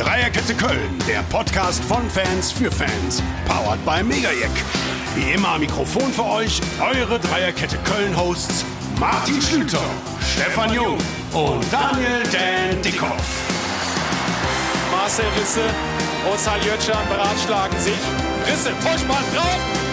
Dreierkette Köln, der Podcast von Fans für Fans. Powered by Megajack. Wie immer am Mikrofon für euch eure Dreierkette Köln-Hosts Martin Schlüter, Stefan Jung und Daniel Dan Dickhoff. Marcel Risse, Ozan Jötschan beratschlagen sich. Risse, Vollspann drauf.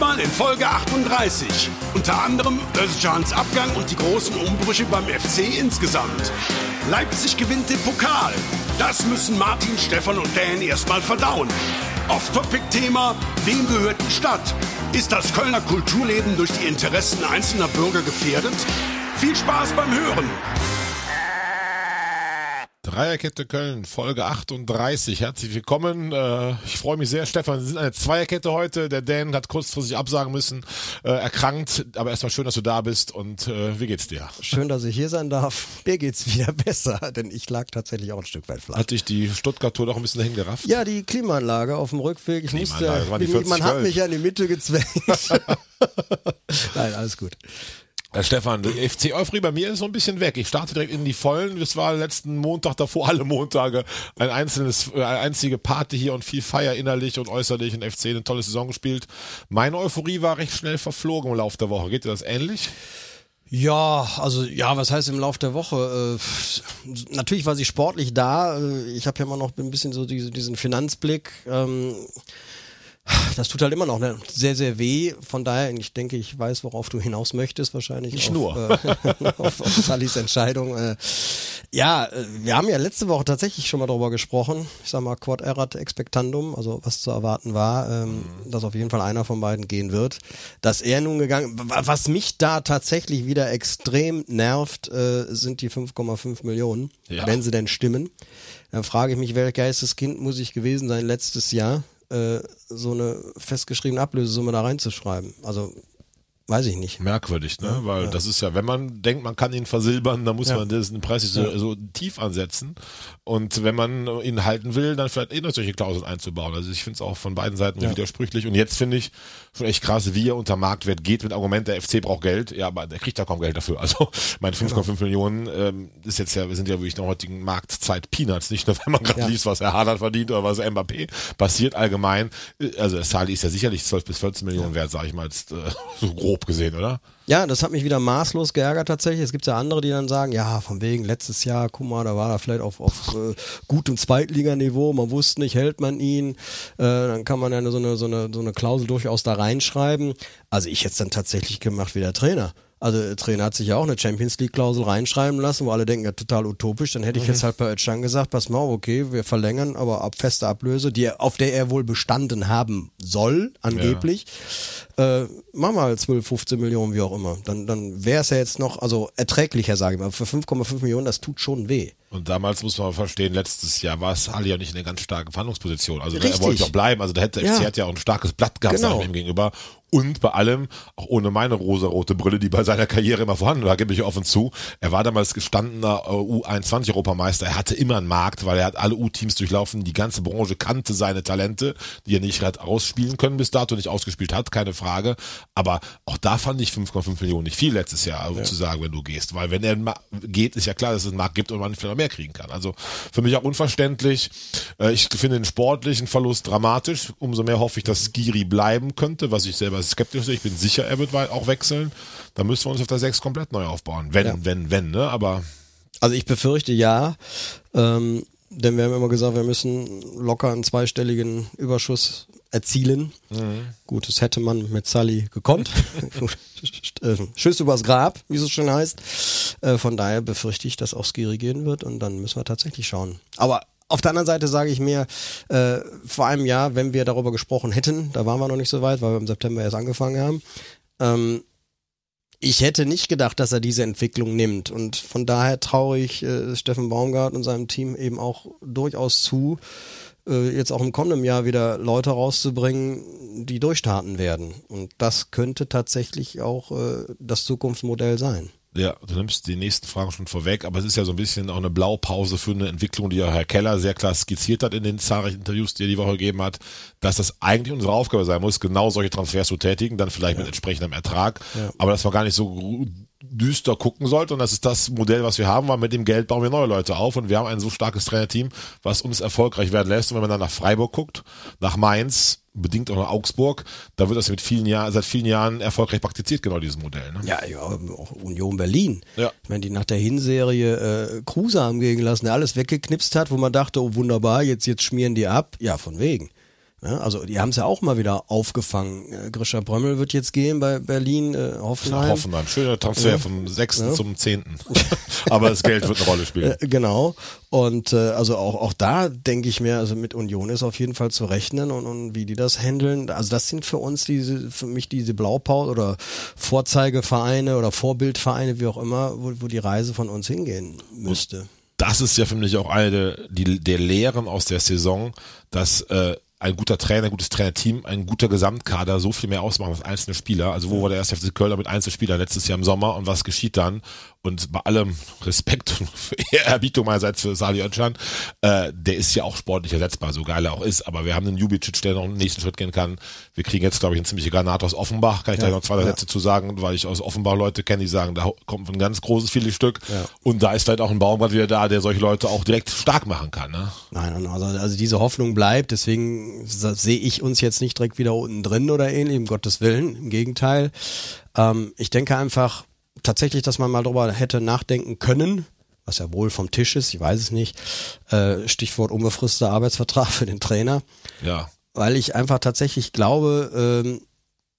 Diesmal in Folge 38. Unter anderem Özcans Abgang und die großen Umbrüche beim FC insgesamt. Leipzig gewinnt den Pokal. Das müssen Martin, Stefan und Dan erstmal verdauen. Off-Topic-Thema, wem gehört die Stadt? Ist das Kölner Kulturleben durch die Interessen einzelner Bürger gefährdet? Viel Spaß beim Hören! Dreierkette Köln, Folge 38. Herzlich willkommen. Äh, ich freue mich sehr, Stefan. Sie sind eine Zweierkette heute. Der Dan hat kurzfristig absagen müssen, äh, erkrankt. Aber erstmal schön, dass du da bist. Und äh, wie geht's dir? Schön, dass ich hier sein darf. Mir geht's wieder besser, denn ich lag tatsächlich auch ein Stück weit flach. Hat dich die Stuttgart-Tour doch ein bisschen dahin gerafft? Ja, die Klimaanlage auf dem Rückweg. Ich musste, Klimaanlage, das waren die 40 man hat mich ja in die Mitte gezwängt. Nein, alles gut. Herr Stefan, FC Euphorie bei mir ist so ein bisschen weg. Ich starte direkt in die Vollen. Das war letzten Montag davor, alle Montage, ein einzelnes, äh, eine einzige Party hier und viel Feier innerlich und äußerlich und FC eine tolle Saison gespielt. Meine Euphorie war recht schnell verflogen im Laufe der Woche. Geht dir das ähnlich? Ja, also ja, was heißt im Lauf der Woche? Äh, natürlich war sie sportlich da. Äh, Ich habe ja immer noch ein bisschen so diese, diesen Finanzblick. Ähm, das tut halt immer noch ne? sehr, sehr weh. Von daher, ich denke, ich weiß, worauf du hinaus möchtest wahrscheinlich. Nicht auf, nur. Äh, auf, auf Sallys Entscheidung. Äh, ja, äh, wir haben ja letzte Woche tatsächlich schon mal darüber gesprochen. Ich sag mal, quod erat expectandum, also was zu erwarten war, ähm, dass auf jeden Fall einer von beiden gehen wird. Dass er nun gegangen, wa- was mich da tatsächlich wieder extrem nervt, äh, sind die 5,5 Millionen, Ja. wenn sie denn stimmen. Dann frage ich mich, welch Geisteskind muss ich gewesen sein letztes Jahr, äh, so eine festgeschriebene Ablösesumme da reinzuschreiben. Also, weiß ich nicht. Merkwürdig, ne? Weil das ist ja, wenn man denkt, man kann ihn versilbern, dann muss Ja. man diesen Preis nicht so, so tief ansetzen. Und wenn man ihn halten will, dann vielleicht eh noch solche Klauseln einzubauen. Also ich finde es auch von beiden Seiten Ja. widersprüchlich. Und jetzt finde ich schon echt krass, wie er unter Marktwert geht mit Argument, der FC braucht Geld. Ja, aber der kriegt da kaum Geld dafür. Also meine 5,5 Millionen ähm, ist jetzt ja, wir sind ja wirklich in der heutigen Marktzeit Peanuts. Nicht nur, wenn man gerade Ja. liest, was Herr Haaland verdient oder was Mbappé passiert allgemein. Also der Sali ist ja sicherlich 12 bis 14 Millionen wert, sage ich mal, jetzt, äh, so grob gesehen, oder? Ja, das hat mich wieder maßlos geärgert tatsächlich. Es gibt ja andere, die dann sagen, ja, von wegen letztes Jahr, guck mal, da war er vielleicht auf, auf äh, gutem Zweitliganiveau, man wusste nicht, hält man ihn, äh, dann kann man ja so eine, so, eine, so eine Klausel durchaus da reinschreiben. Also ich hätte es dann tatsächlich gemacht wie der Trainer. Also der Trainer hat sich ja auch eine Champions League Klausel reinschreiben lassen, wo alle denken, ja total utopisch. Dann hätte ich jetzt halt bei Özcan gesagt, pass mal, okay, wir verlängern, aber ab feste Ablöse, die er, auf der er wohl bestanden haben soll, angeblich. Äh, mach mal 12, 15 Millionen, wie auch immer. Dann, dann wäre es ja jetzt noch, also erträglicher, sage ich mal. Für 5,5 Millionen, das tut schon weh. Und damals muss man verstehen, letztes Jahr war es Ali ja nicht in einer ganz starken Verhandlungsposition. Also er Richtig. wollte auch bleiben. Also da hätte der Ja. FC hat ja auch ein starkes Blatt gehabt Genau. ihm gegenüber. Und bei allem, auch ohne meine rosarote Brille, die bei seiner Karriere immer vorhanden war, gebe ich offen zu. Er war damals gestandener äh, U21-Europameister. Er hatte immer einen Markt, weil er hat alle U-Teams durchlaufen. Die ganze Branche kannte seine Talente, die er nicht hat ausspielen können bis dato, nicht ausgespielt hat, keine Frage. Aber auch da fand ich 5,5 Millionen nicht viel letztes Jahr, zu sagen, wenn du gehst. Weil wenn er geht, ist ja klar, dass es einen Markt gibt und man vielleicht mehr kriegen kann. Also für mich auch unverständlich. Äh, Ich finde den sportlichen Verlust dramatisch. Umso mehr hoffe ich, dass Skiri bleiben könnte, was ich selber skeptisch sehe. Ich bin sicher, er wird auch wechseln. Da müssen wir uns auf der 6 komplett neu aufbauen. Wenn, Ja. wenn, wenn, ne? Aber Also ich befürchte ja, ähm, denn wir haben immer gesagt, wir müssen locker einen zweistelligen Überschuss erzielen. Gut, das hätte man mit Sully gekonnt. Äh, Schiss übers Grab, wie es so schön heißt. Äh, von daher befürchte ich, dass auch Skiri gehen wird und dann müssen wir tatsächlich schauen. Aber auf der anderen Seite sage ich mir, äh, vor einem Jahr, wenn wir darüber gesprochen hätten, da waren wir noch nicht so weit, weil wir im September erst angefangen haben, ähm, ich hätte nicht gedacht, dass er diese Entwicklung nimmt. Und von daher traue ich äh, Steffen Baumgart und seinem Team eben auch durchaus zu, äh, jetzt auch im kommenden Jahr wieder Leute rauszubringen, die durchstarten werden. Und das könnte tatsächlich auch äh, das Zukunftsmodell sein. Ja, du nimmst die nächsten Fragen schon vorweg, aber es ist ja so ein bisschen auch eine Blaupause für eine Entwicklung, die ja Herr Keller sehr klar skizziert hat in den zahlreichen Interviews, die er die Woche gegeben hat, dass das eigentlich unsere Aufgabe sein muss, genau solche Transfers zu tätigen, dann vielleicht ja. mit entsprechendem Ertrag, ja. aber dass man gar nicht so düster gucken sollte und das ist das Modell, was wir haben, weil mit dem Geld bauen wir neue Leute auf und wir haben ein so starkes Trainerteam, was uns erfolgreich werden lässt und wenn man dann nach Freiburg guckt, nach Mainz, bedingt auch nach Augsburg, da wird das mit vielen Jahren, seit vielen Jahren erfolgreich praktiziert, genau dieses Modell. Ne? Ja, ja, auch Union Berlin. Ja. Ich meine, die nach der Hinserie äh, Kruse haben gehen lassen, der alles weggeknipst hat, wo man dachte, oh wunderbar, jetzt, jetzt schmieren die ab. Ja, von wegen. Ja, also die haben es ja auch mal wieder aufgefangen. Äh, Grisha Brömmel wird jetzt gehen bei Berlin, äh, Hoffenheim. Ja, Hoffenheim, schöner Transfer ja. vom 6. Ja. zum 10. Aber das Geld wird eine Rolle spielen. Äh, genau. Und äh, also auch, auch da denke ich mir, also mit Union ist auf jeden Fall zu rechnen und, und wie die das handeln. Also das sind für uns diese, für mich diese Blaupause oder Vorzeigevereine oder Vorbildvereine, wie auch immer, wo, wo die Reise von uns hingehen müsste. Und das ist ja für mich auch eine der, die, der Lehren aus der Saison, dass äh, ein guter Trainer, ein gutes Trainerteam, ein guter Gesamtkader so viel mehr ausmachen als einzelne Spieler. Also wo war der erste FC Köln mit Einzelspielern letztes Jahr im Sommer und was geschieht dann? Und bei allem Respekt und Erbietung meinerseits für Sali Özcan, äh, der ist ja auch sportlich ersetzbar, so geil er auch ist. Aber wir haben einen Jubicic, der noch einen nächsten Schritt gehen kann. Wir kriegen jetzt, glaube ich, eine ziemliche Granate aus Offenbach. Kann ich ja, da noch zwei ja. Sätze zu sagen, weil ich aus Offenbach Leute kenne, die sagen, da kommt ein ganz großes vieles Stück. Ja. Und da ist vielleicht auch ein Baumgart wieder da, der solche Leute auch direkt stark machen kann. Ne? Nein, also, also diese Hoffnung bleibt. Deswegen sehe ich uns jetzt nicht direkt wieder unten drin oder ähnlich, um Gottes Willen. Im Gegenteil. Ähm, ich denke einfach, tatsächlich, dass man mal drüber hätte nachdenken können, was ja wohl vom Tisch ist, ich weiß es nicht. Äh, Stichwort unbefristeter Arbeitsvertrag für den Trainer. Ja. Weil ich einfach tatsächlich glaube, ähm,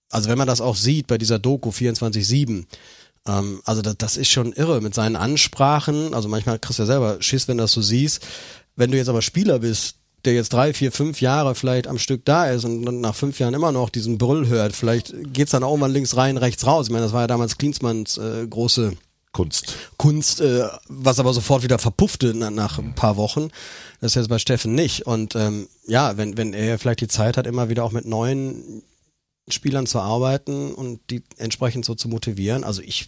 also wenn man das auch sieht bei dieser Doku 24-7, ähm, also das, das ist schon irre mit seinen Ansprachen. Also manchmal kriegst du ja selber Schiss, wenn du das so siehst. Wenn du jetzt aber Spieler bist, der jetzt drei, vier, fünf Jahre vielleicht am Stück da ist und dann nach fünf Jahren immer noch diesen Brüll hört, vielleicht geht's dann auch mal links rein, rechts raus. Ich meine, das war ja damals Klinsmanns äh, große Kunst. Kunst, äh, was aber sofort wieder verpuffte nach, nach ein paar Wochen. Das ist jetzt bei Steffen nicht. Und ähm, ja, wenn, wenn er vielleicht die Zeit hat, immer wieder auch mit neuen Spielern zu arbeiten und die entsprechend so zu motivieren. Also ich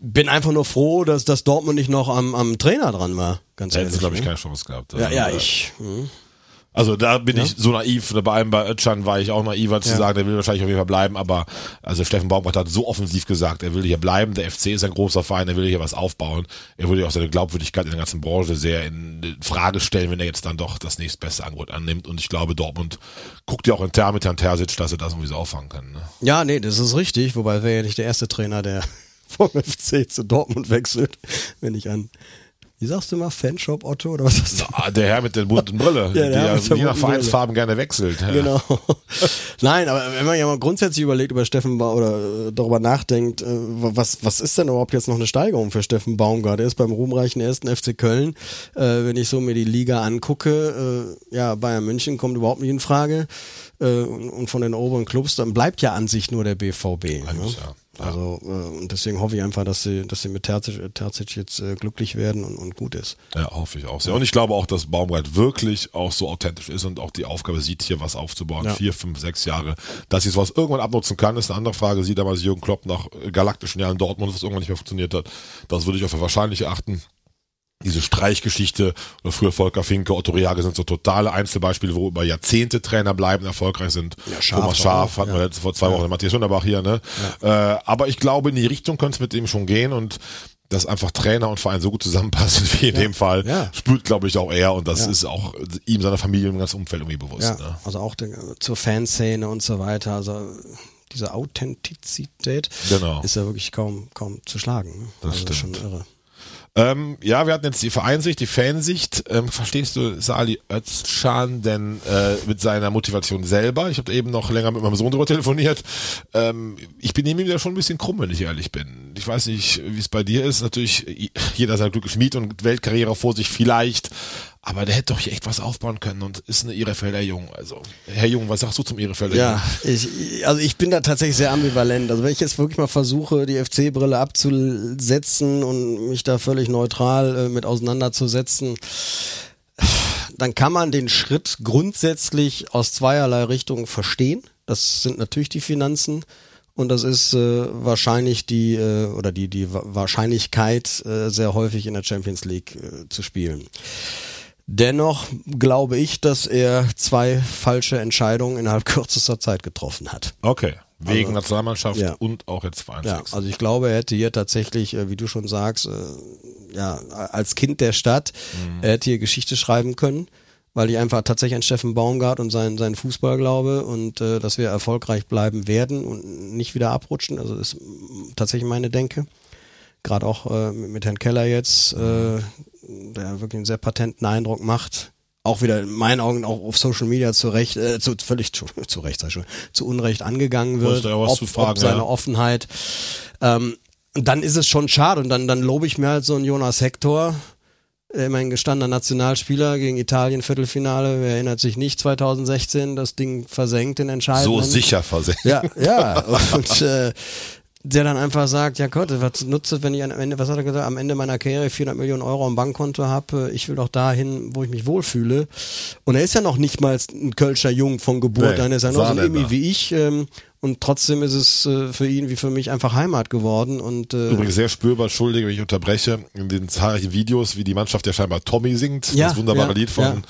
bin einfach nur froh, dass das Dortmund nicht noch am, am Trainer dran war. Ganz ehrlich. Hätten glaube ich, ne? keine Chance gehabt. Also, ja, ja, ich. Mh. Also da bin ja? ich so naiv, bei allem bei Özcan war ich auch naiver zu ja. sagen, der will wahrscheinlich auf jeden Fall bleiben, aber also Steffen Baumgart hat so offensiv gesagt, er will hier bleiben, der FC ist ein großer Verein, er will hier was aufbauen, er würde ja auch seine Glaubwürdigkeit in der ganzen Branche sehr in Frage stellen, wenn er jetzt dann doch das nächstbeste Angebot annimmt und ich glaube, Dortmund guckt ja auch intern mit Herrn Terzic, dass er das irgendwie so auffangen kann. Ne? Ja, nee, das ist richtig, wobei wäre ja nicht der erste Trainer, der vom FC zu Dortmund wechselt, wenn ich an wie sagst du mal, Fanshop Otto oder was ist das? Der Herr mit der bunten Brille, ja, der ja je nach Vereinsfarben gerne wechselt. Ja. Genau. Nein, aber wenn man ja mal grundsätzlich überlegt über Steffen ba oder äh, darüber nachdenkt, äh, was, was ist denn überhaupt jetzt noch eine Steigerung für Steffen Baumgart? Er ist beim ruhmreichen ersten FC Köln. Äh, wenn ich so mir die Liga angucke, äh, ja, Bayern München kommt überhaupt nicht in Frage. Äh, und von den oberen Clubs, dann bleibt ja an sich nur der BVB. Ne? Ja. Also äh, und deswegen hoffe ich einfach, dass sie, dass sie mit Terzic, Terzic jetzt äh, glücklich werden und, und gut ist. Ja, hoffe ich auch sehr. Und ich glaube auch, dass Baumgart wirklich auch so authentisch ist und auch die Aufgabe sieht, hier was aufzubauen. Ja. Vier, fünf, sechs Jahre. Dass sie sowas irgendwann abnutzen kann, ist eine andere Frage. Sieht damals Jürgen Klopp nach galaktischen Jahren Dortmund, was irgendwann nicht mehr funktioniert hat. Das würde ich für wahrscheinlich erachten diese Streichgeschichte oder früher Volker Finke, Otto Reage sind so totale Einzelbeispiele, wo über Jahrzehnte Trainer bleiben, erfolgreich sind. Ja, Scharf Thomas Scharf hatten ja. wir vor zwei Wochen, ja. Matthias Wunderbach hier, ne? Ja. Äh, aber ich glaube, in die Richtung könnte es mit dem schon gehen und dass einfach Trainer und Verein so gut zusammenpassen wie in ja, dem Fall, ja. spürt, glaube ich, auch er und das ja. ist auch ihm, seiner Familie und dem ganzen Umfeld irgendwie bewusst. Ja, ne? Also auch den, zur Fanszene und so weiter, also diese Authentizität genau. ist ja wirklich kaum, kaum zu schlagen. Ne? Das also stimmt. schon irre. Ähm, ja, wir hatten jetzt die Vereinsicht, die Fansicht. Ähm, verstehst du Sali Özcan denn äh, mit seiner Motivation selber? Ich habe eben noch länger mit meinem Sohn darüber telefoniert. Ähm, ich bin ihm wieder schon ein bisschen krumm, wenn ich ehrlich bin. Ich weiß nicht, wie es bei dir ist. Natürlich, jeder sein Glück geschmied und Weltkarriere vor sich vielleicht. Aber der hätte doch hier echt was aufbauen können und ist eine Ehrefelder Jung. Also, Herr Jung, was sagst du zum Ehrefelder ja, Jung? Ich, also ich bin da tatsächlich sehr ambivalent. Also wenn ich jetzt wirklich mal versuche, die FC-Brille abzusetzen und mich da völlig neutral äh, mit auseinanderzusetzen, dann kann man den Schritt grundsätzlich aus zweierlei Richtungen verstehen. Das sind natürlich die Finanzen und das ist äh, wahrscheinlich die äh, oder die die Wahrscheinlichkeit äh, sehr häufig in der Champions League äh, zu spielen. Dennoch glaube ich, dass er zwei falsche Entscheidungen innerhalb kürzester Zeit getroffen hat. Okay. Wegen Also, Nationalmannschaft ja. und auch jetzt Ja, Vereinswechsel. also ich glaube, er hätte hier tatsächlich, äh, wie du schon sagst, äh, ja, als Kind der Stadt, er hätte hier Geschichte schreiben können, weil ich einfach tatsächlich an Steffen Baumgart und seinen, seinen Fußball glaube und äh, dass wir erfolgreich bleiben werden und nicht wieder abrutschen. Also das ist tatsächlich meine Denke. Gerade auch äh, mit, mit Herrn Keller jetzt, äh, der wirklich einen sehr patenten Eindruck macht. Auch wieder in meinen Augen auch auf Social Media zu Recht, äh, zu, völlig zu, zu Recht, schon, zu Unrecht angegangen wird. da was ob, zu fragen, ob seine ja. Offenheit. Ähm, und dann ist es schon schade und dann, dann lobe ich mir halt so einen Jonas Hector, äh, mein gestandener Nationalspieler gegen Italien Viertelfinale, wer erinnert sich nicht, 2016, das Ding versenkt in So entscheidenden. sicher versetzt. Ja, ja. Und äh, der dann einfach sagt, ja Gott, was nutzt es, wenn ich am Ende, was hat er gesagt, am Ende meiner Karriere 400 Millionen Euro am Bankkonto habe, ich will doch dahin, wo ich mich wohlfühle. Und er ist ja noch nicht mal ein Kölscher Jung von Geburt Nee, an, er ist ja noch so ein wie ich. Ähm, und trotzdem ist es äh, für ihn wie für mich einfach Heimat geworden. Und äh, Übrigens sehr spürbar, entschuldige, wenn ich unterbreche, in den zahlreichen Videos, wie die Mannschaft ja scheinbar Tommy singt, Ja, das wunderbare ja, Lied von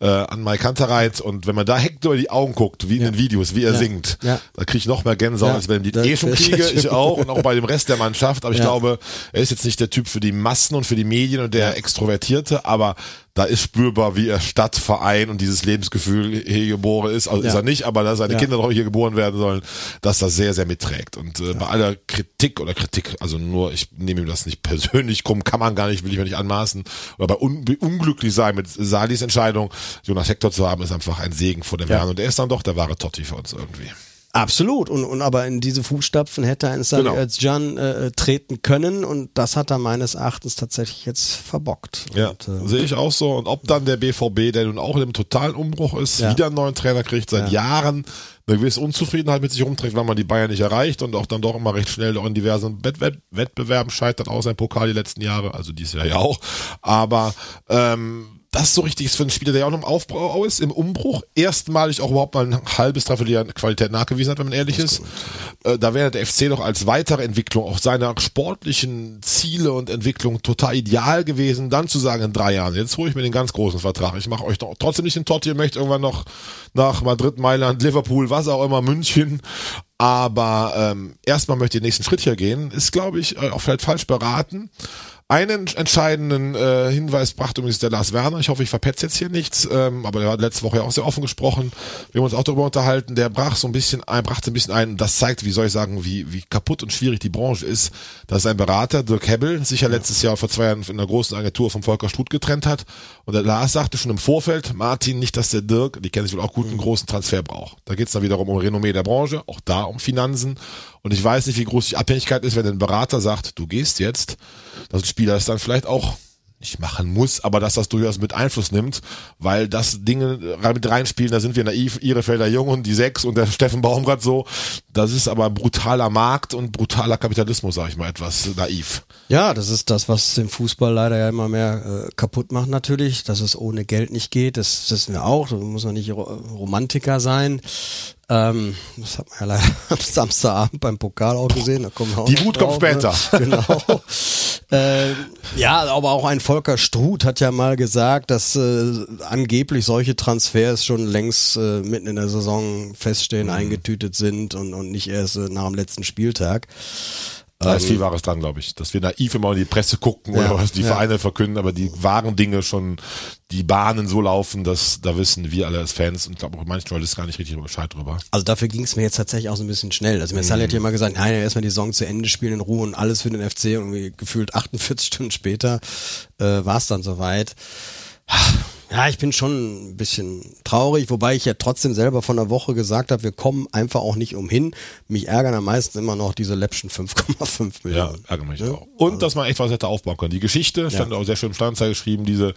äh, Anmai Kantereit und wenn man da Hector in die Augen guckt, wie in Ja. den Videos, wie er Ja. singt, Ja. da kriege ich noch mehr Gänsehaut, Ja, als wenn ich eh schon kriege, ich auch und auch bei dem Rest der Mannschaft, aber ich Ja. glaube, er ist jetzt nicht der Typ für die Massen und für die Medien und der Extrovertierte, aber da ist spürbar, wie er Stadt, Verein und dieses Lebensgefühl hier geboren ist. Also Ja. ist er nicht, aber dass seine Ja. Kinder doch hier geboren werden sollen, dass das sehr, sehr mitträgt. Und äh, bei aller Kritik oder Kritik, also nur, ich nehme ihm das nicht persönlich krumm, kann man gar nicht, will ich mir nicht anmaßen. Oder bei un unglücklich sein mit Salis Entscheidung, Jonas Hector zu haben, ist einfach ein Segen vor dem Ja. Herrn. Und er ist dann doch der wahre Totti für uns irgendwie. Absolut. Und, und aber in diese Fußstapfen hätte ein Sally Genau. Özcan äh, treten können und das hat er meines Erachtens tatsächlich jetzt verbockt. Ja, Und, äh, sehe ich auch so. Und ob dann der BVB, der nun auch in einem totalen Umbruch ist, Ja. wieder einen neuen Trainer kriegt, seit Jahren eine gewisse Unzufriedenheit mit sich rumträgt, weil man die Bayern nicht erreicht und auch dann doch immer recht schnell auch in diversen Wett Wett Wettbewerben scheitert, außer im Pokal die letzten Jahre, also dieses Jahr ja auch. Aber ähm, das so richtig ist für einen Spieler, der ja auch noch im Aufbau ist, im Umbruch, erstmalig auch überhaupt mal ein halbes, dreiviertel Jahr Qualität nachgewiesen hat, wenn man ehrlich ist. Äh, da wäre der FC doch als weitere Entwicklung auch seiner sportlichen Ziele und Entwicklung total ideal gewesen, dann zu sagen in drei Jahren, jetzt hole ich mir den ganz großen Vertrag. Ich mache euch doch trotzdem nicht den Totti, ihr möchtet irgendwann noch nach Madrid, Mailand, Liverpool, was auch immer, München. Aber ähm, erstmal möchte ich den nächsten Schritt hier gehen. Ist, glaube ich, äh, auch vielleicht falsch beraten. Einen entscheidenden äh, Hinweis brachte übrigens der Lars Werner. Ich hoffe, ich verpetze jetzt hier nichts, ähm, aber der hat letzte Woche ja auch sehr offen gesprochen. Wir haben uns auch darüber unterhalten. Der brach so ein bisschen ein, brachte ein bisschen ein. Das zeigt, wie soll ich sagen, wie, wie kaputt und schwierig die Branche ist. dass ein Berater, Dirk Hebbel, sich ja letztes Jahr vor zwei Jahren in einer großen Agentur vom Volker Struth getrennt hat. Und der Lars sagte schon im Vorfeld, Martin, nicht, dass der Dirk, die kennen sich wohl auch gut, einen großen Transfer braucht. Da geht es dann wiederum um Renommee der Branche, auch da um Finanzen. Und ich weiß nicht, wie groß die Abhängigkeit ist, wenn ein Berater sagt, du gehst jetzt, dass ein Spieler es dann vielleicht auch nicht machen muss, aber dass das durchaus mit Einfluss nimmt, weil das Dinge mit reinspielen, da sind wir naiv, ihre Felder Jung und die sechs und der Steffen Baumgart so, das ist aber brutaler Markt und brutaler Kapitalismus, sag ich mal, etwas naiv. Ja, das ist das, was den Fußball leider ja immer mehr äh, kaputt macht natürlich, dass es ohne Geld nicht geht. Das wissen wir auch. Da muss man nicht Ro Romantiker sein. Ähm, das hat man ja leider am Samstagabend beim Pokal auch gesehen. Da kommen wir auch Die Wut kommt später. Ne? Genau. äh, ja, aber auch ein Volker Struth hat ja mal gesagt, dass äh, angeblich solche Transfers schon längst äh, mitten in der Saison feststehen, Mhm. eingetütet sind und, und nicht erst äh, nach dem letzten Spieltag. Da ist viel Wahres dran, glaube ich. Dass wir naiv immer in die Presse gucken Ja, oder was die ja. Vereine verkünden, aber die wahren Dinge schon, die Bahnen so laufen, dass da wissen wir alle als Fans und glaube auch manche Leute gar nicht richtig Bescheid drüber. Also dafür ging es mir jetzt tatsächlich auch so ein bisschen schnell. Also mir Sally hat ja immer gesagt, nein, erstmal die Saison zu Ende spielen in Ruhe und alles für den FC und gefühlt 48 Stunden später äh, war es dann soweit. Ja, ich bin schon ein bisschen traurig, wobei ich ja trotzdem selber von der Woche gesagt habe, wir kommen einfach auch nicht umhin. Mich ärgern am meisten immer noch diese läppschen 5,5 Ja, Millionen. ärgere mich auch. Und dass man echt was hätte aufbauen können. Die Geschichte, stand auch sehr schön im Sternzeit geschrieben, diese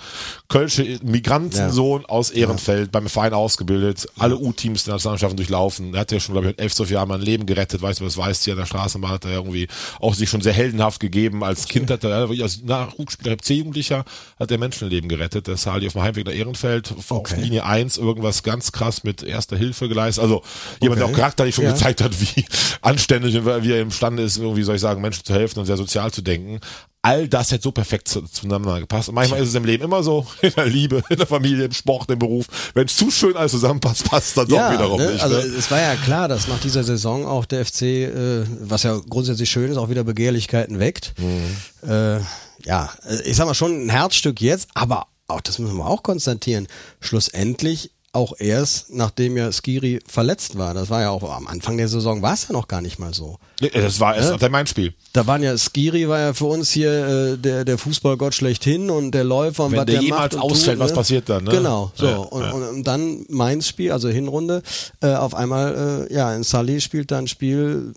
Kölsche Migrantensohn aus Ehrenfeld, beim Verein ausgebildet, alle U-Teams der Nationalmannschaften durchlaufen. Er hat ja schon, glaube ich, elf, zwölf Jahren mal ein Leben gerettet, weißt du, das weißt hier an der Straßenbahn hat er irgendwie auch sich schon sehr heldenhaft gegeben. Als Kind hat er, wirklich als Nachwuchsspieler, C-Jugendlicher, hat er Menschenleben gerettet. Der Sali auf dem Heimweg Fußgänger Ehrenfeld auf Okay. Linie 1 irgendwas ganz krass mit erster Hilfe geleistet. Also jemand, der Okay. auch charakterlich schon Ja. gezeigt hat, wie anständig und wie er imstande ist, irgendwie soll ich sagen, Menschen zu helfen und sehr sozial zu denken. All das hätte so perfekt zu, zueinander gepasst. Und manchmal ist es im Leben immer so, in der Liebe, in der Familie, im Sport, im Beruf. Wenn es zu schön alles zusammenpasst, passt es dann doch wiederum ne? nicht. Also ne? es war ja klar, dass nach dieser Saison auch der FC, äh, was ja grundsätzlich schön ist, auch wieder Begehrlichkeiten weckt. Mhm. Äh, ja, äh, ich sag mal schon ein Herzstück jetzt, aber auch das müssen wir auch konstatieren. Schlussendlich auch erst, nachdem ja Skiri verletzt war. Das war ja auch am Anfang der Saison war es ja noch gar nicht mal so. Das war erst nach dem Main-Spiel. Da waren ja Skiri war ja für uns hier äh, der der Fußballgott schlechthin und der Läufer und Wenn was der der jemals ausfällt, was passiert dann, ne? Genau, so Ja, und, ja. Und, dann Mainz Spiel, also Hinrunde, äh, auf einmal äh, ja in Sully spielt da ein Spiel,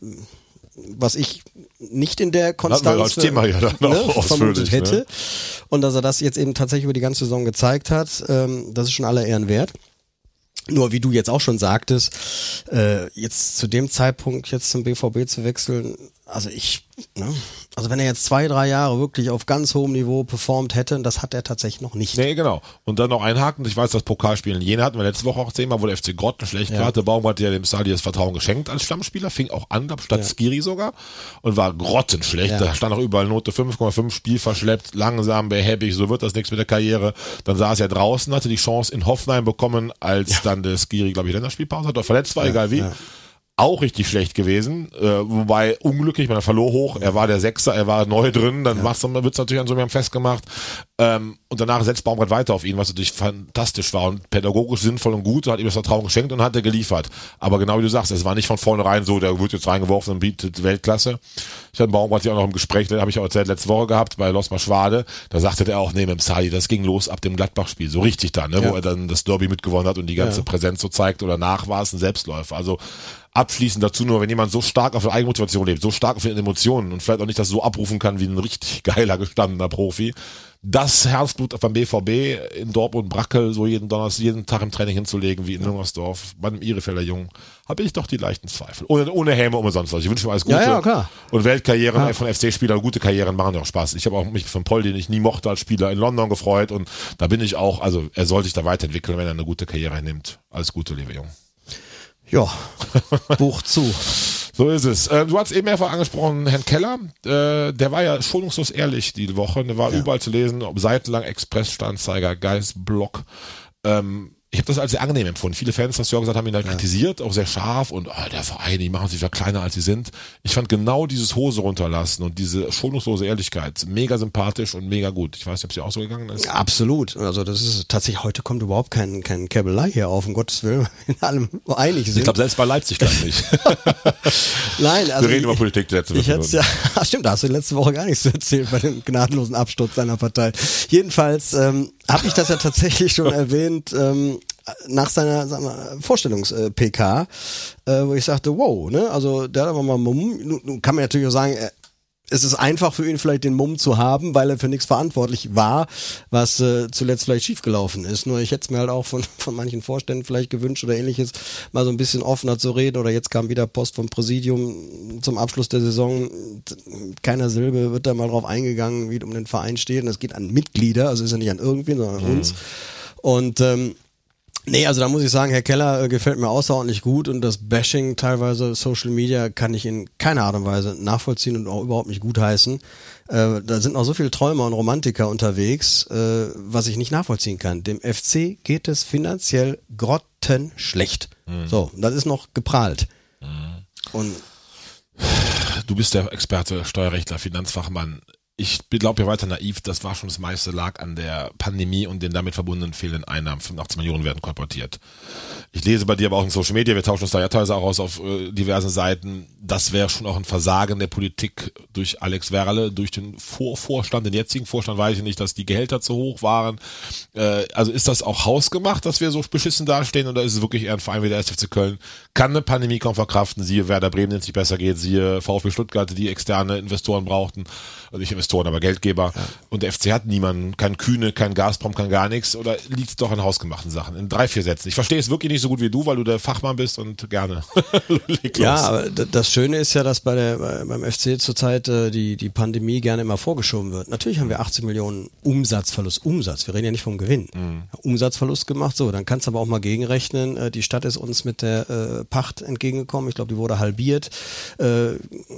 was ich nicht in der Konstanz Thema ja dann auch vermutet ausführlich, hätte ne? und dass er das jetzt eben tatsächlich über die ganze Saison gezeigt hat, ähm, das ist schon aller Ehren wert. Nur wie du jetzt auch schon sagtest, äh, jetzt zu dem Zeitpunkt jetzt zum BVB zu wechseln, also ich, ne, also wenn er jetzt zwei, drei Jahre wirklich auf ganz hohem Niveau performt hätte, das hat er tatsächlich noch nicht. Nee, genau. Und dann noch einhaken, ich weiß, das Pokalspiel in Jena hatten wir letzte Woche auch zehnmal, wo der FC Grotten schlecht war. Der Baum hat ja dem Sali das Vertrauen geschenkt als Stammspieler, fing auch an, glaub, statt Skiri sogar und war grottenschlecht. Ja. Da stand auch überall Note 5,5, Spiel verschleppt, langsam, behäbig, so wird das nichts mit der Karriere. Dann saß er draußen, hatte die Chance in Hoffenheim bekommen, als dann der Skiri, glaube ich, Länderspielpause hat oder verletzt war, egal wie. Auch richtig schlecht gewesen, äh, wobei unglücklich, man verlor hoch, er war der Sechser, er war neu drin, dann machst du, wird's natürlich an so einem festgemacht. Ähm, und danach setzt Baumgart weiter auf ihn, was natürlich fantastisch war und pädagogisch sinnvoll und gut, hat ihm das Vertrauen geschenkt und hat er geliefert. Aber genau wie du sagst, es war nicht von vornherein so, der wird jetzt reingeworfen und bietet Weltklasse. Ich hatte Baumgart ja auch noch im Gespräch, habe ich auch erzählt, letzte Woche gehabt bei Losma Schwade, da sagte der auch, nee, mit dem Sali, das ging los ab dem Gladbach-Spiel, so richtig dann, ne, Ja. wo er dann das Derby mitgewonnen hat und die ganze Ja. Präsenz so zeigt oder nach war es ein Selbstläufer. Also abschließend dazu nur, wenn jemand so stark auf der Eigenmotivation lebt, so stark auf den Emotionen und vielleicht auch nicht das so abrufen kann wie ein richtig geiler, gestandener Profi, das Herzblut beim BVB in Dortmund Brackel so jeden Donnerstag, jeden Tag im Training hinzulegen wie in Müngersdorf, bei einem Ihrefelder Jungen, habe ich doch die leichten Zweifel. Ohne, ohne Häme umsonst. Ich wünsche mir alles Gute. Ja, ja, klar. Und Weltkarrieren von FC-Spielern, gute Karrieren machen ja auch Spaß. Ich habe auch mich von Paul, den ich nie mochte als Spieler, in London gefreut und da bin ich auch, also er soll sich da weiterentwickeln, wenn er eine gute Karriere nimmt. Alles Gute, liebe Jung. Ja, Buch zu. So ist es. Äh, du hast eben mehrfach angesprochen, Herrn Keller. Äh, der war ja schonungslos ehrlich die Woche. Der war überall zu lesen, ob seitenlang Express, Standzeiger, Geist, Blog. Ähm, ich habe das als sehr angenehm empfunden. Viele Fans, hast du ja gesagt, haben ihn halt kritisiert, auch sehr scharf und ah, der Verein, die machen sich ja kleiner als sie sind. Ich fand genau dieses Hose runterlassen und diese schonungslose Ehrlichkeit mega sympathisch und mega gut. Ich weiß nicht, ob dir auch so gegangen ist. Absolut. Also das ist tatsächlich, heute kommt überhaupt kein, kein Käbelei hier auf, um Gottes Willen, in allem einig sind. Ich glaube, selbst bei Leipzig gleich nicht. Nein, also Wir reden über Politik die letzte Ich hätte ja, Ach, stimmt, da hast du letzte Woche gar nichts zu erzählen bei dem gnadenlosen Absturz seiner Partei. Jedenfalls ähm, habe ich das ja tatsächlich schon erwähnt ähm, nach seiner Vorstellungs-PK, äh, wo ich sagte, wow, ne, also der hat aber mal Mumm. Nun, nun kann man natürlich auch sagen, er, es ist einfach für ihn vielleicht den Mumm zu haben, weil er für nichts verantwortlich war, was äh, zuletzt vielleicht schiefgelaufen ist. Nur ich hätte es mir halt auch von, von manchen Vorständen vielleicht gewünscht oder ähnliches, mal so ein bisschen offener zu reden. Oder jetzt kam wieder Post vom Präsidium zum Abschluss der Saison. Keiner Silbe wird da mal drauf eingegangen, wie es um den Verein steht. Und es geht an Mitglieder, also ist ja nicht an irgendwen, sondern an uns. Und ähm, Nee, also da muss ich sagen, Herr Keller äh, gefällt mir außerordentlich gut und das Bashing teilweise Social Media kann ich in keiner Art und Weise nachvollziehen und auch überhaupt nicht gutheißen. Äh, da sind noch so viele Träumer und Romantiker unterwegs, äh, was ich nicht nachvollziehen kann. Dem FC geht es finanziell grottenschlecht. So, das ist noch geprahlt. Und du bist der Experte, Steuerrechtler, Finanzfachmann. Ich glaube ja weiter naiv, das war schon das meiste lag an der Pandemie und den damit verbundenen fehlenden Einnahmen. 85 Millionen werden kolportiert. Ich lese bei dir aber auch in Social Media, wir tauschen uns da ja teilweise auch aus auf äh, diversen Seiten. Das wäre schon auch ein Versagen der Politik durch Alex Werle, durch den Vorvorstand, den jetzigen Vorstand weiß ich nicht, dass die Gehälter zu hoch waren. Äh, also ist das auch hausgemacht, dass wir so beschissen dastehen oder ist es wirklich eher ein Verein wie der SFC Köln? Kann eine Pandemie kaum verkraften, siehe Werder Bremen, wenn es nicht besser geht, siehe VfB Stuttgart, die externe Investoren brauchten, also nicht Investoren, aber Geldgeber. Und der FC hat niemanden, kein Kühne, kein Gazprom, kein gar nichts. Oder liegt es doch an hausgemachten Sachen? In drei, vier Sätzen. Ich verstehe es wirklich nicht so gut wie du, weil du der Fachmann bist und gerne. Ja, aber das Schöne ist ja, dass bei der, beim FC zurzeit äh, die, die Pandemie gerne immer vorgeschoben wird. Natürlich haben wir 80 Millionen Umsatzverlust. Umsatz. Wir reden ja nicht vom Gewinn. Mhm. Umsatzverlust gemacht. So, dann kannst du aber auch mal gegenrechnen. Äh, die Stadt ist uns mit der äh, Pacht entgegengekommen. Ich glaube, die wurde halbiert. Äh,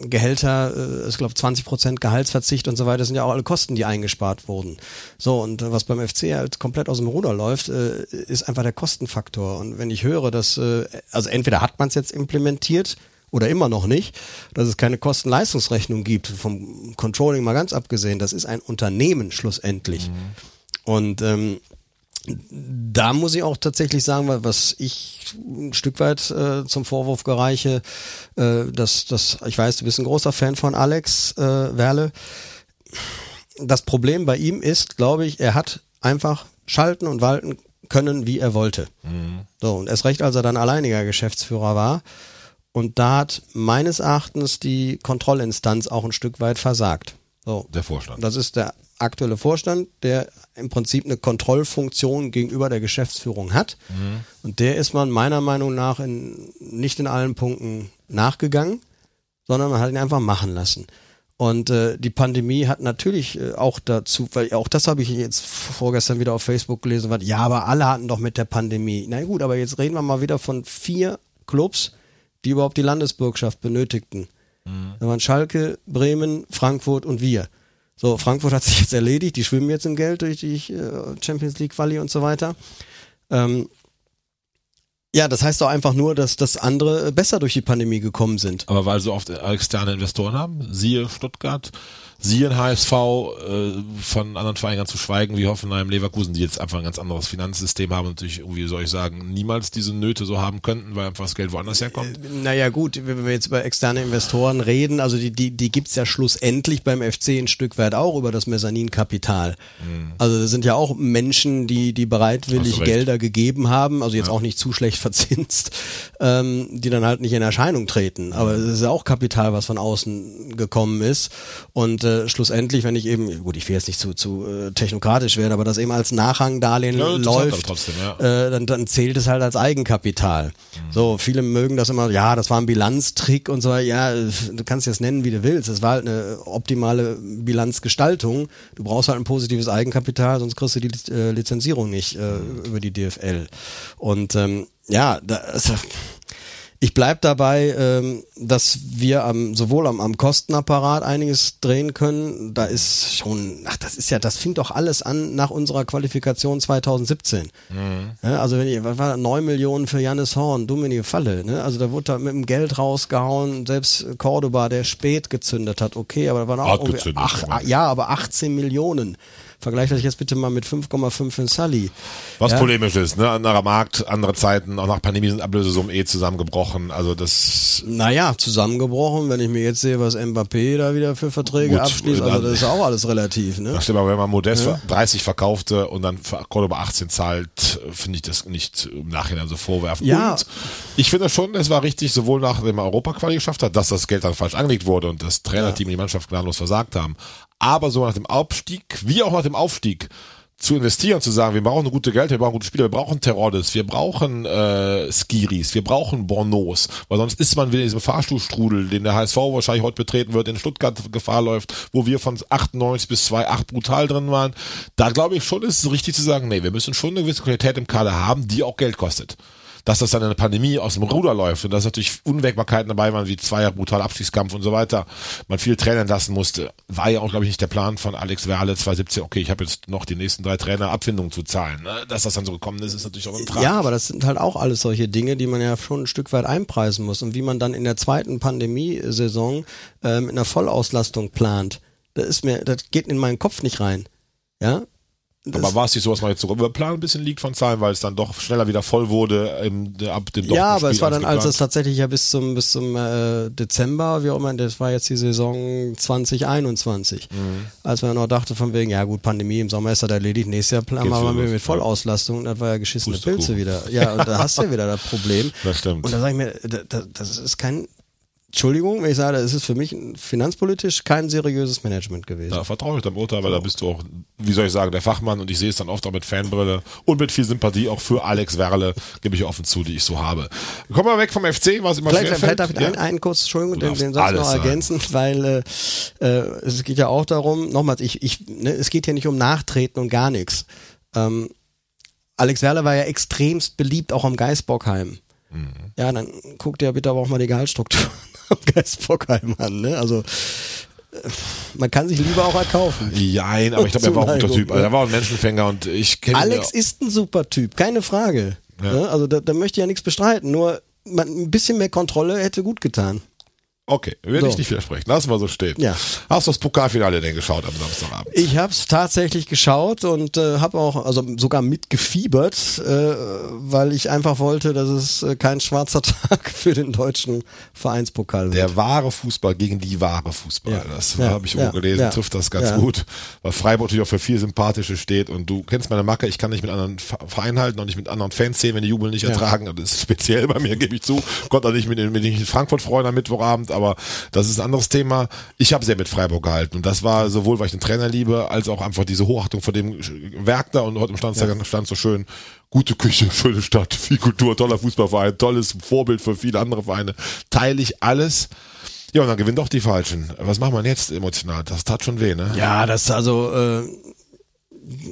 Gehälter, äh, ich glaube 20 Prozent Gehaltsverzicht und so weiter sind ja auch alle Kosten, die eingespart wurden. So, und äh, was beim FC halt komplett aus dem Ruder läuft, äh, ist einfach der Kostenfaktor. Und wenn ich höre, dass, äh, also entweder hat man es jetzt implementiert, oder immer noch nicht, dass es keine Kosten-Leistungsrechnung gibt, vom Controlling mal ganz abgesehen. Das ist ein Unternehmen schlussendlich. Mhm. Und ähm, da muss ich auch tatsächlich sagen, was ich ein Stück weit äh, zum Vorwurf gereiche, äh, dass, dass, ich weiß, du bist ein großer Fan von Alex äh, Werle. Das Problem bei ihm ist, glaube ich, er hat einfach schalten und walten können, wie er wollte. Mhm. So, und erst recht, als er dann alleiniger Geschäftsführer war. Und da hat meines Erachtens die Kontrollinstanz auch ein Stück weit versagt. So. Der Vorstand. Das ist der aktuelle Vorstand, der im Prinzip eine Kontrollfunktion gegenüber der Geschäftsführung hat. Mhm. Und der ist man meiner Meinung nach in, nicht in allen Punkten nachgegangen, sondern man hat ihn einfach machen lassen. Und äh, die Pandemie hat natürlich äh, auch dazu, weil auch das habe ich jetzt vorgestern wieder auf Facebook gelesen, war, ja, aber alle hatten doch mit der Pandemie. Na gut, aber jetzt reden wir mal wieder von vier Clubs, die überhaupt die Landesbürgschaft benötigten. Mhm. Da waren Schalke, Bremen, Frankfurt und wir. So, Frankfurt hat sich jetzt erledigt, die schwimmen jetzt im Geld durch die äh, Champions League Quali und so weiter. Ähm, ja, das heißt doch einfach nur, dass das andere besser durch die Pandemie gekommen sind. Aber weil sie oft externe Investoren haben, siehe Stuttgart, Sie ein HSV äh, von anderen Vereinen zu schweigen wie Hoffenheim, Leverkusen, die jetzt einfach ein ganz anderes Finanzsystem haben und natürlich irgendwie, soll ich sagen, niemals diese Nöte so haben könnten, weil einfach das Geld woanders herkommt? Äh, naja gut, wenn wir jetzt über externe Investoren reden, also die, die, die gibt's ja schlussendlich beim FC ein Stück weit auch über das Mezzaninkapital. Mhm. Also das sind ja auch Menschen, die, die bereitwillig Gelder gegeben haben, also jetzt ja. auch nicht zu schlecht verzinst, ähm, die dann halt nicht in Erscheinung treten. Aber es ist ja auch Kapital, was von außen gekommen ist. Und äh, schlussendlich, wenn ich eben, gut, ich will jetzt nicht zu, zu äh, technokratisch werden, aber das eben als Nachrangdarlehen ja, läuft, trotzdem, ja. äh, dann, dann zählt es halt als Eigenkapital. Mhm. So, viele mögen das immer, ja, das war ein Bilanztrick und so, ja, du kannst es nennen, wie du willst. Es war halt eine optimale Bilanzgestaltung. Du brauchst halt ein positives Eigenkapital, sonst kriegst du die äh, Lizenzierung nicht äh, mhm. über die DFL. Und ähm, ja, da, also, ich bleib dabei, ähm, dass wir am, sowohl am, am Kostenapparat einiges drehen können. Da ist schon, ach, das ist ja, das fing doch alles an nach unserer Qualifikation 2017. Mhm. Ja, also wenn ich, was war das, 9 Millionen für Janis Horn, dumm in die Falle. Ne? Also da wurde da mit dem Geld rausgehauen, selbst Cordoba, der spät gezündet hat, okay, aber da waren auch ach, ja, aber 18 Millionen. Vergleicht euch jetzt bitte mal mit 5,5 in Sully. Was ja? polemisch ist, ne? Anderer Markt, andere Zeiten, auch nach Pandemie sind Ablösesummen eh zusammengebrochen. Also das. Naja, zusammengebrochen, wenn ich mir jetzt sehe, was Mbappé da wieder für Verträge Gut, abschließt, also das ist auch alles relativ, ne? Das stimmt, aber wenn man Modest ja. 30 verkaufte und dann Cordoba 18 zahlt, finde ich das nicht im Nachhinein so vorwerfen. Ja. Und ich finde schon, es war richtig, sowohl nach dem Europaquali geschafft hat, dass das Geld dann falsch angelegt wurde und das Trainerteam ja. und die Mannschaft gnadenlos versagt haben, aber so nach dem Abstieg, wie auch nach dem Aufstieg, zu investieren, zu sagen, wir brauchen gute Geld, wir brauchen gute Spieler, wir brauchen Terrordis, wir brauchen äh, Skiris, wir brauchen Bornos, weil sonst ist man wieder in diesem Fahrstuhlstrudel, den der HSV wahrscheinlich heute betreten wird, in Stuttgart Gefahr läuft, wo wir von 98 bis 2,8 brutal drin waren. Da glaube ich schon, ist es richtig zu sagen, nee, wir müssen schon eine gewisse Qualität im Kader haben, die auch Geld kostet dass das dann in der Pandemie aus dem Ruder läuft und dass natürlich Unwägbarkeiten dabei waren, wie zwei Jahre brutal Abstiegskampf und so weiter, man viel Trainer entlassen musste, war ja auch, glaube ich, nicht der Plan von Alex Werle 2017, okay, ich habe jetzt noch die nächsten drei Trainer Abfindungen zu zahlen. Ne? Dass das dann so gekommen ist, ist natürlich auch ein Frage. Ja, aber das sind halt auch alles solche Dinge, die man ja schon ein Stück weit einpreisen muss und wie man dann in der zweiten Pandemiesaison äh, mit einer Vollauslastung plant. Das ist mir, das geht in meinen Kopf nicht rein. Ja, aber war es nicht so, dass man jetzt so über Plan ein bisschen liegt von Zahlen, weil es dann doch schneller wieder voll wurde im, ab dem Ja, aber es war dann, als es tatsächlich ja bis zum bis zum äh, Dezember, wie auch immer, das war jetzt die Saison 2021. Mhm. Als man noch dachte von wegen, ja gut, Pandemie im Sommer ist das erledigt, nächstes Jahr planen wir mal mit Vollauslastung und das war ja geschissene Pilze wieder. Ja, und da hast du ja wieder das Problem. Das stimmt. Und da sage ich mir, das, das ist kein Entschuldigung, wenn ich sage, es ist für mich finanzpolitisch kein seriöses Management gewesen. Da vertraue ich deinem Urteil, weil da bist du auch, wie soll ich sagen, der Fachmann und ich sehe es dann oft auch mit Fanbrille und mit viel Sympathie auch für Alex Werle, gebe ich offen zu, die ich so habe. Kommen wir weg vom FC, was immer Vielleicht, vielleicht darf ich Ja. einen, einen kurz, Entschuldigung, den, den Satz noch ergänzen, weil äh, äh, es geht ja auch darum, nochmals, ich, ich, ne, es geht hier nicht um Nachtreten und gar nichts. Ähm, Alex Werle war ja extremst beliebt, auch am Geisbockheim. Mhm. Ja, dann guckt ihr bitte aber auch mal die Gehaltsstruktur am Geisbockheim an. Ne? Also äh, man kann sich lieber auch erkaufen. Jein, aber ich glaube, er war auch ein guter Typ. Also, ne? er war ein Menschenfänger und ich kenne Alex ist ein super Typ, keine Frage. Ja. Ne? Also da, da möchte ich ja nichts bestreiten, nur man, ein bisschen mehr Kontrolle hätte gut getan. Okay, will So. ich nicht widersprechen. Lassen wir so stehen. Ja. Hast du das Pokalfinale denn geschaut am Samstagabend? Ich habe es tatsächlich geschaut und äh, habe auch also sogar mitgefiebert, äh, weil ich einfach wollte, dass es äh, kein schwarzer Tag für den deutschen Vereinspokal wird. Der wahre Fußball gegen die wahre Fußball. Ja. Das Ja. habe ich Ja. gelesen, Ja. trifft das ganz gut. Weil Freiburg natürlich auch für viel Sympathische steht und du kennst meine Macke, ich kann nicht mit anderen Ve- Vereinen halten und nicht mit anderen Fans sehen, wenn die Jubel nicht ertragen. Das ist speziell bei mir, gebe ich zu. Konnte nicht mit den, mit den Frankfurt freuen am Mittwochabend, aber das ist ein anderes Thema. Ich habe sehr mit Freiburg gehalten und das war sowohl, weil ich den Trainer liebe, als auch einfach diese Hochachtung vor dem Werk da und heute im Stand, stand so schön, gute Küche, schöne Stadt, viel Kultur, toller Fußballverein, tolles Vorbild für viele andere Vereine. Teile ich alles. Ja, und dann gewinnen doch die Falschen. Was wir denn jetzt emotional? Das tat schon weh, ne? Ja, das also äh,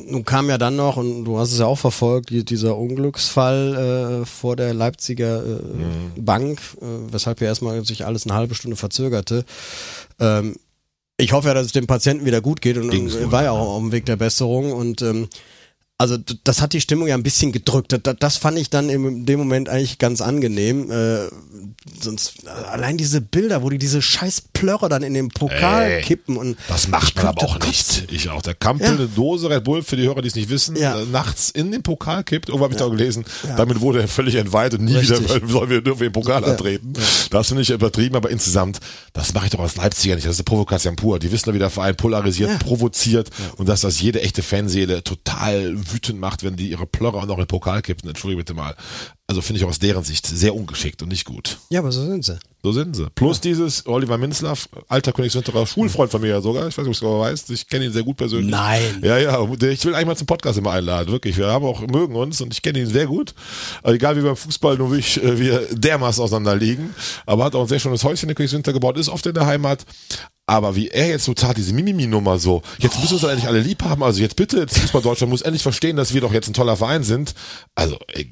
nun kam ja dann noch und du hast es ja auch verfolgt, die, dieser Unglücksfall äh, vor der Leipziger äh, Bank, äh, weshalb ja erstmal sich alles eine halbe Stunde verzögerte. Ähm, ich hoffe ja, dass es dem Patienten wieder gut geht und, und war ja ja. auch auf dem Weg der Besserung und ähm, also das hat die Stimmung ja ein bisschen gedrückt. Das, das fand ich dann in dem Moment eigentlich ganz angenehm. Äh, sonst äh, allein diese Bilder, wo die diese scheiß Plörre dann in den Pokal Ey, kippen und Das macht man aber auch nicht. Ich auch. Der Kampel, Ja. eine Dose Red Bull, für die Hörer, die es nicht wissen, Ja. äh, nachts in den Pokal kippt. Irgendwo habe ich da gelesen. Ja. Damit wurde er völlig entweiht und nie Richtig. wieder sollen wir dürfen wir den Pokal Ja. antreten. Das finde ich übertrieben, aber insgesamt, das mache ich doch als Leipziger nicht. Das ist eine Provokation pur. Die wissen doch, wie der Verein polarisiert, Ja. provoziert und dass das jede echte Fanseele total wütend macht, wenn die ihre Plörrer auch noch in den Pokal kippen. Entschuldige bitte mal. Also finde ich aus deren Sicht sehr ungeschickt und nicht gut. Ja, aber so sind sie. So sind sie. Plus dieses Oliver Minzlaff, alter Königswinterer, Schulfreund von mir ja sogar. Ich weiß nicht, ob du es weißt. Ich kenne ihn sehr gut persönlich. Nein. Ja, ja. der- Ich will eigentlich mal zum Podcast immer einladen. Wirklich. Wir haben auch, mögen uns und ich kenne ihn sehr gut. Also egal wie beim Fußball, nur wie ich, äh, wir dermaßen auseinander liegen. Aber hat auch ein sehr schönes Häuschen in Königswinter gebaut, ist oft in der Heimat. Aber wie er jetzt so tat, diese Mimimi-Nummer so, jetzt müssen wir uns doch endlich alle lieb haben. Also jetzt bitte, jetzt Fußball Deutschland muss endlich verstehen, dass wir doch jetzt ein toller Verein sind. Also, ey,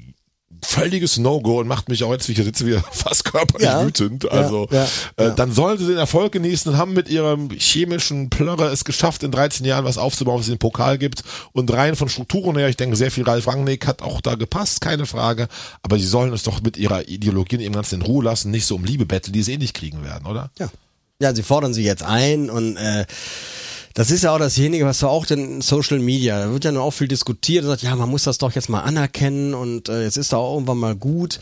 völliges No-Go und macht mich auch jetzt, wie ich hier sitze, wieder fast körperlich Ja. wütend. Also, ja, äh, ja. dann sollen sie den Erfolg genießen und haben mit ihrem chemischen Plörrer es geschafft, in 13 Jahren was aufzubauen, was es den Pokal gibt. Und rein von Strukturen her, ich denke, sehr viel Ralf Rangnick hat auch da gepasst, keine Frage. Aber sie sollen es doch mit ihrer Ideologie und ihrem Ganzen in Ruhe lassen, nicht so um Liebe betteln, die sie eh nicht kriegen werden, oder? Ja. Ja, sie fordern sie jetzt ein und äh, das ist ja auch dasjenige, was du auch in Social Media, da wird ja nur auch viel diskutiert, sagt, ja, man muss das doch jetzt mal anerkennen und äh, jetzt ist da auch irgendwann mal gut.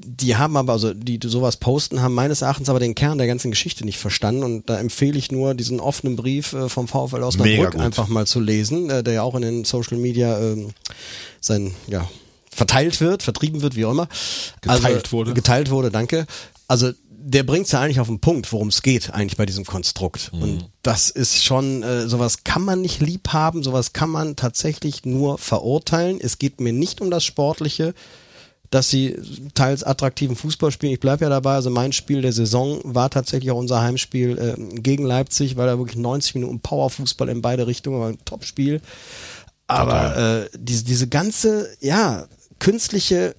Die haben aber, also die die sowas posten, haben meines Erachtens aber den Kern der ganzen Geschichte nicht verstanden und da empfehle ich nur diesen offenen Brief äh, vom VfL Osnabrück einfach mal zu lesen, äh, der ja auch in den Social Media ähm, sein, ja, verteilt wird, vertrieben wird, wie auch immer. Geteilt wurde. Geteilt wurde, danke. Also der bringt's ja eigentlich auf den Punkt, worum es geht eigentlich bei diesem Konstrukt. Mhm. Und das ist schon, äh, sowas kann man nicht lieb haben, sowas kann man tatsächlich nur verurteilen. Es geht mir nicht um das Sportliche, dass sie teils attraktiven Fußball spielen. Ich bleibe ja dabei, also mein Spiel der Saison war tatsächlich auch unser Heimspiel äh, gegen Leipzig, weil da wirklich 90 Minuten Powerfußball in beide Richtungen war ein Top-Spiel. Aber äh, diese, diese ganze, ja, künstliche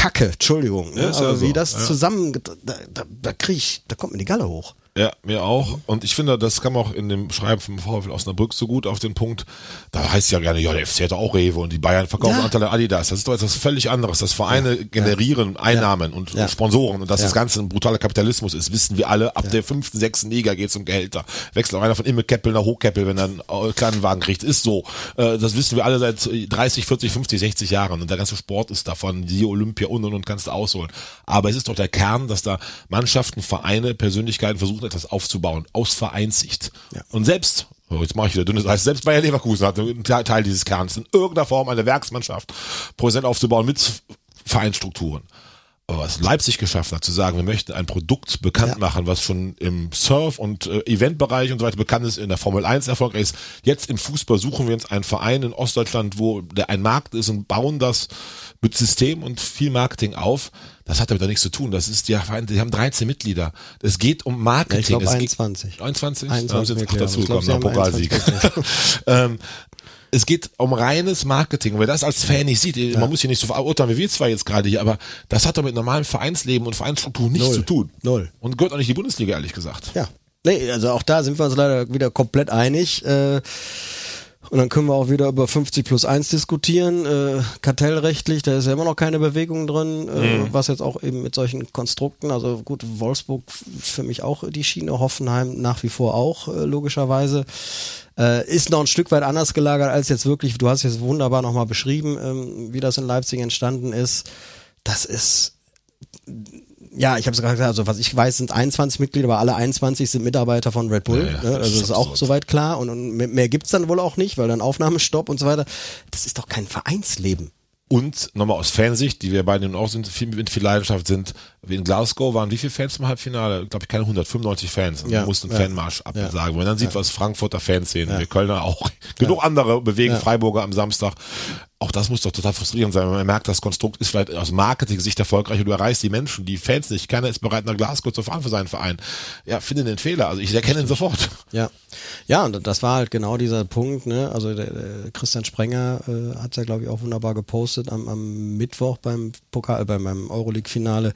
Kacke, Entschuldigung, ne? Ja, ist ja aber so, wie das zusammen, da, da, da krieg ich, da kommt mir die Galle hoch. Ja, mir auch. Und ich finde, das kam auch in dem Schreiben vom VfL Osnabrück so gut auf den Punkt. Da heißt ja gerne, ja, der FC hat auch Rewe und die Bayern verkaufen Ja. Anteile Adidas. Das ist doch etwas völlig anderes. Das Vereine generieren Einnahmen und Ja. Sponsoren und dass Ja. das Ganze ein brutaler Kapitalismus ist, wissen wir alle. Ab der fünften, sechsten Liga geht's um Gehälter. Wechselt auch einer von Immekeppel nach Hochkeppel, wenn er einen äh, kleinen Wagen kriegt. Ist so. Äh, Das wissen wir alle seit 30, 40, 50, 60 Jahren. Und der ganze Sport ist davon. Die Olympia und und und kannst du ausholen. Aber es ist doch der Kern, dass da Mannschaften, Vereine, Persönlichkeiten versuchen, etwas aufzubauen. Aus Vereinssicht. Ja. Und selbst Oh, Jetzt mache ich wieder dünnes Eis. Selbst Bayer Leverkusen hat einen Teil Teil dieses Kerns in irgendeiner Form eine Werksmannschaft präsent aufzubauen mit Vereinsstrukturen. Aber was Leipzig geschafft hat, zu sagen, wir möchten ein Produkt bekannt Ja. machen, was schon im Surf- und äh, Eventbereich und so weiter bekannt ist, in der Formel 1 erfolgreich ist. Jetzt im Fußball suchen wir uns einen Verein in Ostdeutschland, wo der ein Markt ist und bauen das mit System und viel Marketing auf. Das hat damit doch nichts zu tun. Das ist ja die haben 13 Mitglieder. Es geht um Marketing. Ja, ich glaube Es geht- 21. 21? 21 Da haben sie jetzt dazu gekommen, nach haben Pokalsieg. 21 ähm, es geht um reines Marketing. Wer das als Fan nicht sieht, man muss hier nicht so verurteilen, wie wir zwei jetzt gerade hier, aber das hat doch mit normalem Vereinsleben und Vereinsstruktur nichts Null. zu tun. Null. Und gehört auch nicht die Bundesliga, ehrlich gesagt. Ja. Nee, also auch da sind wir uns leider wieder komplett einig. Äh, und dann können wir auch wieder über 50 plus 1 diskutieren. Äh, kartellrechtlich, da ist ja immer noch keine Bewegung drin, äh, was jetzt auch eben mit solchen Konstrukten, also gut, Wolfsburg für mich auch die Schiene, Hoffenheim nach wie vor auch, äh, logischerweise. Äh, ist noch ein Stück weit anders gelagert als jetzt wirklich, du hast jetzt wunderbar nochmal beschrieben, ähm, wie das in Leipzig entstanden ist. Das ist ja, ich habe es gerade gesagt, also was ich weiß, sind 21 Mitglieder, aber alle 21 sind Mitarbeiter von Red Bull. Ja, ja, ne? das Also ist das ist auch soweit klar. Und, und mehr, gibt's dann wohl auch nicht, weil dann Aufnahmestopp und so weiter. Das ist doch kein Vereinsleben. Und nochmal aus Fansicht, die wir beide nun auch sind, viel, mit viel Leidenschaft sind, wie in Glasgow waren wie viele Fans im Halbfinale? Glaube ich keine 195 Fans. Und Ja, wir mussten ja. Fanmarsch absagen. Wenn man dann sieht, was Frankfurter Fans sehen, wir Kölner auch, genug andere bewegen Ja. Freiburger am Samstag. Auch das muss doch total frustrierend sein, wenn man merkt, das Konstrukt ist vielleicht aus Marketing-Sicht erfolgreich und du erreichst die Menschen, die Fans nicht. Keiner ist bereit, nach Glasgow zu fahren für seinen Verein. Ja, finde den Fehler. Also ich erkenne ihn sofort. Ja, ja, und das war halt genau dieser Punkt. Ne? Also der, der Christian Sprenger äh, hat ja, glaube ich, auch wunderbar gepostet am, am Mittwoch beim Pokal, beim, beim Euroleague-Finale.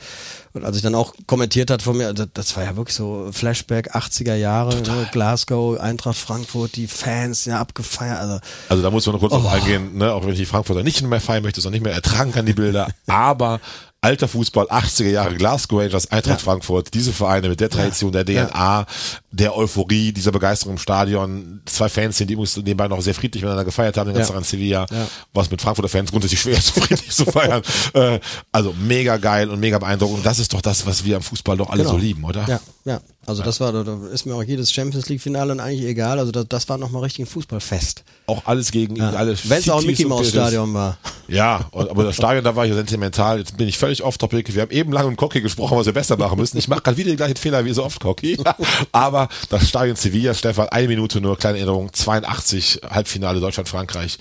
Und als ich dann auch kommentiert hat von mir, also das war ja wirklich so Flashback 80er Jahre, ne? Glasgow, Eintracht Frankfurt, die Fans, ja abgefeiert. Also Also da muss man noch kurz Oh. drauf eingehen, ne, auch wenn ich die Frankfurter nicht mehr feiern möchte, sondern nicht mehr ertragen kann, die Bilder. Aber alter Fußball, 80er Jahre, Glasgow Rangers, Eintracht Frankfurt, diese Vereine mit der Tradition, der DNA, der Euphorie, dieser Begeisterung im Stadion, zwei Fans sind, die übrigens nebenbei noch sehr friedlich miteinander gefeiert haben, den ganzen Ja. Tag in Sevilla, Ja. was mit Frankfurter Fans grundsätzlich schwer ist, so friedlich zu feiern. Äh, also mega geil und mega beeindruckend. Und das ist doch das, was wir am Fußball doch alle Genau. so lieben, oder? Ja, ja. Also das war, da ist mir auch jedes Champions League Finale und eigentlich egal. Also das, das war nochmal richtig ein Fußballfest. Auch alles gegen alle Wenn es auch ein Mickey Mouse. Stadion war. Ja, aber das Stadion, da war ich sentimental. Jetzt bin ich völlig off-topic. Wir haben eben lange mit Cocky gesprochen, was wir besser machen müssen. Ich mache gerade wieder den gleichen Fehler wie so oft Cocky. Aber das Stadion Sevilla, Stefan, eine Minute nur, kleine Erinnerung, 82, Halbfinale Deutschland-Frankreich.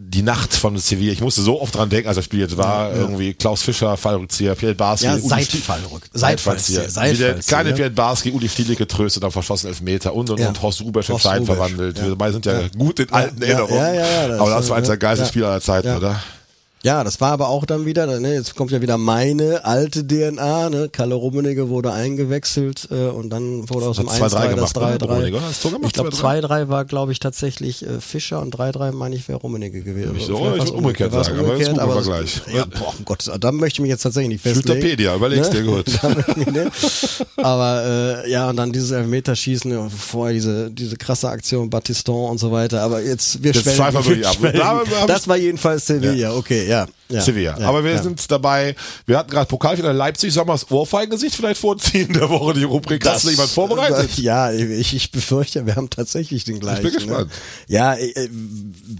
Die Nacht von Sevilla, ich musste so oft dran denken, als das Spiel jetzt war, irgendwie Klaus Fischer, Fallrückzieher, Pierre Barski, Ja, Uli Seitfallrück- Stiel- Seitfallzieher, Seitfallzieher. Wie der kleine ja. Pierre Barski, Uli Stiele getröstet, am verschossenen Elfmeter und, und, Ja. und Horst Rubesch in Stein verwandelt. ja. Wir beide sind ja, Ja. gut in alten Ja, Erinnerungen. ja, ja, ja, aber das war eines ne? der geilsten Ja. Spiele aller Zeiten, Ja. oder? Ja, das war aber auch dann wieder, ne, jetzt kommt ja wieder meine alte DNA, ne, Kalle Rummenigge wurde eingewechselt äh, und dann wurde aus dem Hat 2-3 1-3 das gemacht, ne, 3-3. Rummenigge, oder? Hast du gemacht, Ich glaube 2-3? 2-3 war glaube ich tatsächlich äh, Fischer und 3-3 meine ich wäre Rummenigge gewesen. Ich so, ich umgekehrt war's sagen, aber das gucken wir das- gleich. Ja, boah, um Gottes da möchte ich mich jetzt tatsächlich nicht festlegen. Wikipedia, überleg's dir gut. Aber äh, ja, und dann dieses Elfmeterschießen, und vorher diese, diese krasse Aktion Battiston und so weiter. Aber jetzt, wir Jetzt schweifen wir ab. Das war jedenfalls Sevilla, okay, ja. yeah. Ja Sevilla. Ja, Aber wir ja. sind dabei, wir hatten gerade Pokalfinale Leipzig, sollen wir das Ohrfeigengesicht vielleicht vorziehen der Woche, die Rubrik. Hast du jemand vorbereitet? Ja, ich, ich befürchte, wir haben tatsächlich den gleichen. bin gespannt. Ne? Ja, äh,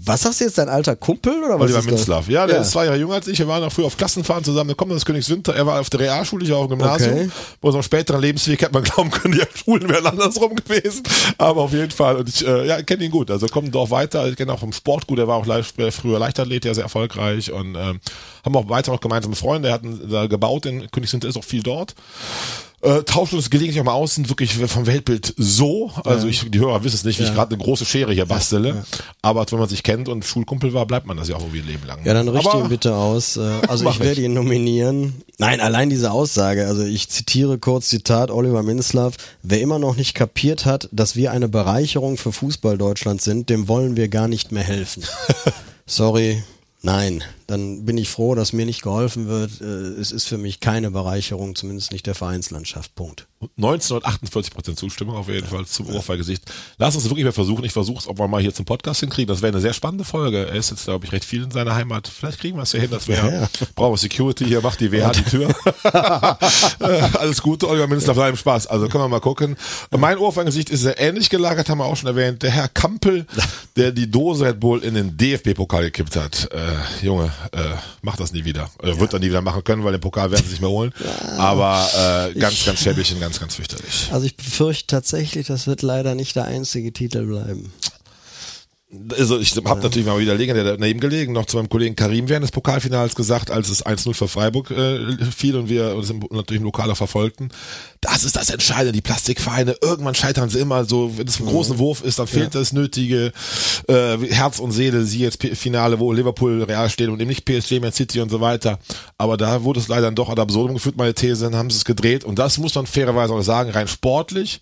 was sagst du jetzt, dein alter Kumpel oder was? Oliver das? Minzlaff. Ja, der ist zwei Jahre jünger als ich. Wir waren auch früher auf Klassenfahren zusammen. Der kommt aus Königswinter. Er war auf der Realschule, ich war auf dem Gymnasium. Okay. Bei unserem späteren Lebensweg hätte man glauben können, die Schulen wären andersrum gewesen. Aber auf jeden Fall. Und ich äh, ja, kenne ihn gut. Also kommt doch weiter. Ich kenne auch vom Sport gut. Er war auch leicht, früher Leichtathlet, ja sehr erfolgreich. Und ähm, haben auch weiter noch gemeinsame Freunde. Er hatten da gebaut in Königswinter, ist auch viel dort. Äh, tauschen uns gelegentlich auch mal aus, sind wirklich vom Weltbild so. Also ich, die Hörer wissen es nicht, wie ich gerade eine große Schere hier bastele. Aber wenn man sich kennt und Schulkumpel war, bleibt man das ja auch irgendwie ein Leben lang. Ja, dann richte ihn bitte aus. Äh, Also ich werde ihn nominieren. Nein, allein diese Aussage. Also ich zitiere kurz Zitat Oliver Minzlaff. Wer immer noch nicht kapiert hat, dass wir eine Bereicherung für Fußball Deutschland sind, dem wollen wir gar nicht mehr helfen. Sorry. Nein, dann bin ich froh, dass mir nicht geholfen wird. Äh, Es ist für mich keine Bereicherung, zumindest nicht der Vereinslandschaft. Punkt. 1948 Prozent Zustimmung auf jeden Fall zum Ohrfeigesicht. Lass uns wirklich mal versuchen. Ich versuche es, ob wir mal hier zum Podcast hinkriegen. Das wäre eine sehr spannende Folge. Er ist jetzt, glaube ich, recht viel in seiner Heimat. Vielleicht kriegen wir es ja hin, dass wir, Ja, ja. brauchen Security, hier macht die WH die Tür. Äh, Alles Gute, Oliver Minister, auf deinem Spaß. Also können wir mal gucken. Mein Ohrfeigesicht ist sehr ähnlich gelagert, haben wir auch schon erwähnt. Der Herr Kampel, der die Dose Red Bull in den DFB-Pokal gekippt hat. Äh, Junge, äh, macht das nie wieder. Oder wird er nie wieder machen können, weil den Pokal werden sie nicht mehr holen. Aber äh, ganz, ganz schäbig und ganz, ganz fürchterlich. Also ich befürchte tatsächlich, das wird leider nicht der einzige Titel bleiben. Also ich habe natürlich mal wieder legendär daneben gelegen, noch zu meinem Kollegen Karim während des Pokalfinals gesagt, als es 1-0 für Freiburg äh, fiel und wir uns im, natürlich im Lokaler verfolgten. Das ist das Entscheidende, die Plastikvereine, irgendwann scheitern sie immer. So, wenn es ein großen Wurf ist, dann fehlt das nötige. Äh, Herz und Seele, sie jetzt P- Finale, wo Liverpool real steht und eben nicht PSG, Man City und so weiter. Aber da wurde es leider dann doch ad absurdum geführt, meine These, dann haben sie es gedreht. Und das muss man fairerweise auch sagen, rein sportlich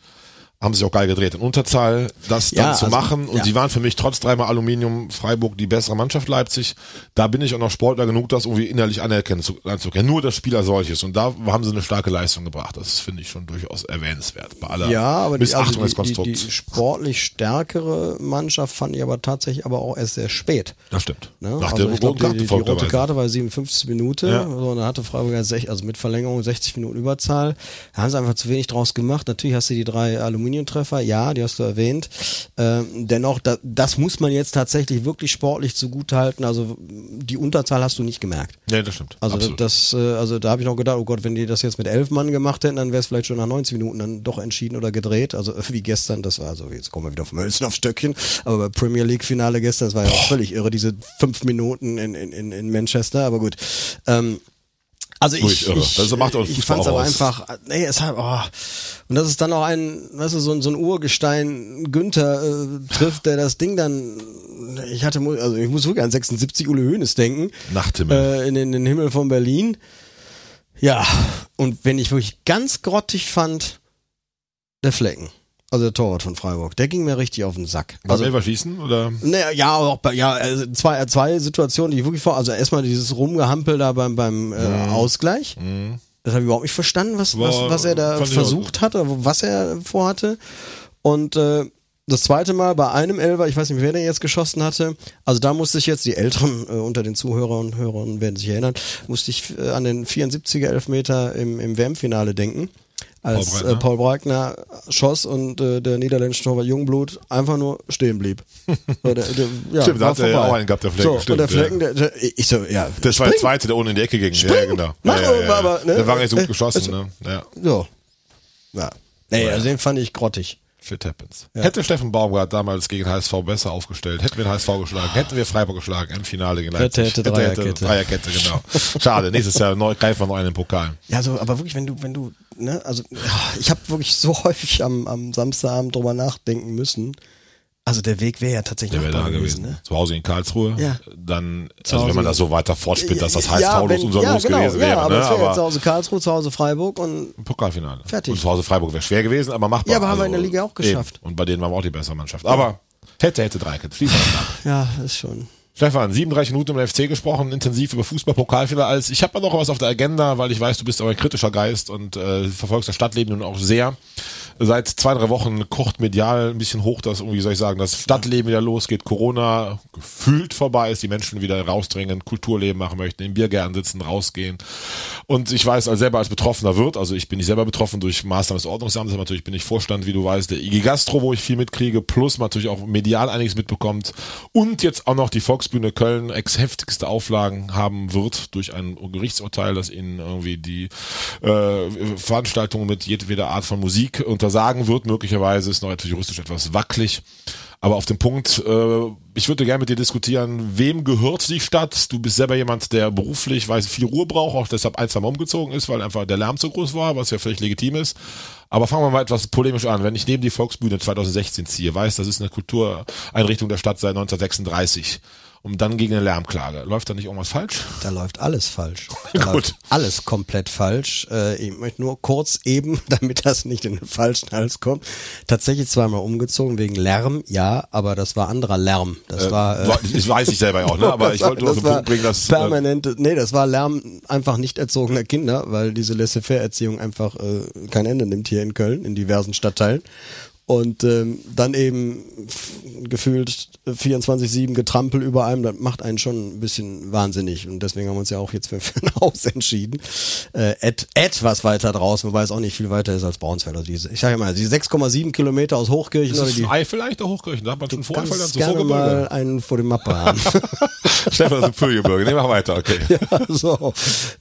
haben sich auch geil gedreht in Unterzahl, das Ja, dann zu also, machen. Und ja. sie waren für mich trotz dreimal Aluminium Freiburg die bessere Mannschaft Leipzig. Da bin ich auch noch Sportler genug, das irgendwie innerlich anerkennen zu, anzukennen. Nur das Spiel als solches. Und da haben sie eine starke Leistung gebracht. Das finde ich schon durchaus erwähnenswert. Bei aller Ja, aber die, also des die, die, die sportlich stärkere Mannschaft fand ich aber tatsächlich aber auch erst sehr spät. das stimmt. Ne? Nach also der ich glaub, roten Karte die, die, die rote. Karte war 57 Minuten, Ja. so, und dann hatte Freiburg also mit Verlängerung 60 Minuten Überzahl. Da haben sie einfach zu wenig draus gemacht. Natürlich hast du die drei Aluminiumtreffer, ja, die hast du erwähnt. Ähm, dennoch, da, das muss man jetzt tatsächlich wirklich sportlich zugutehalten. Also die Unterzahl hast du nicht gemerkt. Nee, das stimmt. Also Absolut. das, äh, also da habe ich noch gedacht, oh Gott, wenn die das jetzt mit elf Mann gemacht hätten, dann wäre es vielleicht schon nach 90 Minuten dann doch entschieden oder gedreht. Also wie gestern, das war also jetzt kommen wir wieder vom Hölzchen aufs Stöckchen, aber bei Premier League Finale gestern, das war ja auch völlig irre, diese fünf Minuten in, in, in, in Manchester, aber gut. Ähm, also ich, ich, Das macht ich Fußball fand's aber aus. einfach, nee, es hat, oh. und das ist dann auch ein, weißt du, so, ein- so ein Urgestein Günther äh, trifft, der das Ding dann, ich hatte, also ich muss wirklich an 76 Ule Hoeneß denken. Nachthimmel. Äh, in, den, in den Himmel von Berlin. Ja, und wenn ich wirklich ganz grottig fand, der Flecken. Also der Torwart von Freiburg. Der ging mir richtig auf den Sack. Also, Also, Elfer schießen oder? naja, ja, auch bei, ja, also zwei, zwei Situationen, die ich wirklich vor, also erstmal dieses Rumgehampel da beim, beim äh, Ausgleich. Das habe ich überhaupt nicht verstanden, was, was, War- was er da versucht hat oder was er vorhatte. Und äh, das zweite Mal bei einem Elfer, ich weiß nicht, wer der jetzt geschossen hatte, also da musste ich jetzt, die Älteren äh, unter den Zuhörern und Hörern werden sich erinnern, musste ich äh, an den 74er Elfmeter im, im WM-Finale denken. Als Paul Paul Breitner. Äh, Paul Breitner schoss und äh, der niederländische Torwart Jungblut einfach nur stehen blieb. Der, der, ja, Stimmt, da hat er ja auch einen gehabt, der Flecken, So, stimmt, und der Flecken, der, der, ich so, ja. Das war der spring. zweite, der ohne in die Ecke ging. Ja, Spring. genau. Mach ja, ja, ja. aber, ne? Der war nicht so gut Äh, geschossen, also- ne? Ja. So. Ja. Nee, also den fand ich grottig. Shit happens. Hätte Steffen Baumgart damals gegen HSV besser aufgestellt, hätten wir den HSV geschlagen, hätten wir Freiburg geschlagen im Finale gegen Hätte, Leipzig. hätte, Dreierkette. Dreierkette, genau. Schade, nächstes Jahr neu, greifen wir noch einen Pokal. Ja, so, aber wirklich, wenn du, wenn du, ne, also ja, ich habe wirklich so häufig am, am Samstagabend drüber nachdenken müssen. Also der Weg wäre ja tatsächlich Der wäre machbar da gewesen. ne? Zu Hause in Karlsruhe. Ja. Dann, Zu also wenn man Hause- das so weiter fortspielt, dass das HSV ja, los wenn, unser ja, Los genau, gewesen ja, wäre. aber ne? es wäre jetzt zu aber Hause Karlsruhe, zu Hause Freiburg und Pokalfinale. Fertig. Und zu Hause Freiburg wäre schwer gewesen, aber machbar. Also Ja, aber haben wir in der Liga auch geschafft. Eben. Und bei denen waren wir auch die bessere Mannschaft. Aber hätte, hätte Dreikette. Schließen wir das ab. ja, ist schon. Stefan, 37 Minuten im FC gesprochen, intensiv über Fußball-Pokalfinale. Als ich habe noch was auf der Agenda, weil ich weiß, du bist auch ein kritischer Geist und äh, verfolgst das Stadtleben nun auch sehr. Seit zwei, drei Wochen kocht medial ein bisschen hoch, dass, wie soll ich sagen, das Stadtleben wieder losgeht, Corona gefühlt vorbei ist, die Menschen wieder rausdringen, Kulturleben machen möchten, in Biergärten sitzen, rausgehen. Und ich weiß als selber als Betroffener wird, also ich bin nicht selber betroffen durch Maßnahmen des Ordnungsamtes, aber natürlich bin ich Vorstand, wie du weißt, der IG Gastro, wo ich viel mitkriege, plus natürlich auch medial einiges mitbekommt und jetzt auch noch die Volksbühne Köln ex heftigste Auflagen haben wird durch ein Gerichtsurteil, das ihnen irgendwie die äh, Veranstaltungen mit jedweder Art von Musik untersagen wird. Möglicherweise ist noch etwas juristisch etwas wackelig. Aber auf dem Punkt, äh, ich würde gerne mit dir diskutieren, wem gehört die Stadt? Du bist selber jemand, der beruflich, weiß viel Ruhe braucht, auch deshalb ein, zwei umgezogen ist, weil einfach der Lärm zu groß war, was ja völlig legitim ist. Aber fangen wir mal etwas polemisch an. Wenn ich neben die Volksbühne 2016 ziehe, weiß, das ist eine Kultureinrichtung der Stadt seit 1936, um dann gegen eine Lärmklage. Läuft da nicht irgendwas falsch? Da läuft alles falsch. Da Gut. läuft alles komplett falsch. Äh, ich möchte nur kurz eben, damit das nicht in den falschen Hals kommt, tatsächlich zweimal umgezogen wegen Lärm, ja, aber das war anderer Lärm. Das war äh, das weiß ich selber auch, ne? aber ich wollte nur auf das den Punkt bringen, dass... äh, permanente, nee, das war Lärm einfach nicht erzogener Kinder, weil diese Laissez-faire-Erziehung einfach äh, kein Ende nimmt hier in Köln, in diversen Stadtteilen. Und ähm, dann eben gefühlt 24-7 getrampelt über einem, das macht einen schon ein bisschen wahnsinnig. Und deswegen haben wir uns ja auch jetzt für, für ein Haus entschieden. Äh, et, etwas weiter draußen, wobei es auch nicht viel weiter ist als Braunsfeld. Also diese, ich sage ja mal, die 6,7 Kilometer aus Hochkirchen Ist oder das die schon Ei vielleicht der Hochkirchen? Da hat man schon Vorfall dann kannst zu gerne mal einen vor dem Mappe haben. Stefan, ist ein Vorgebirge. Nee, mach weiter, okay. ja, so.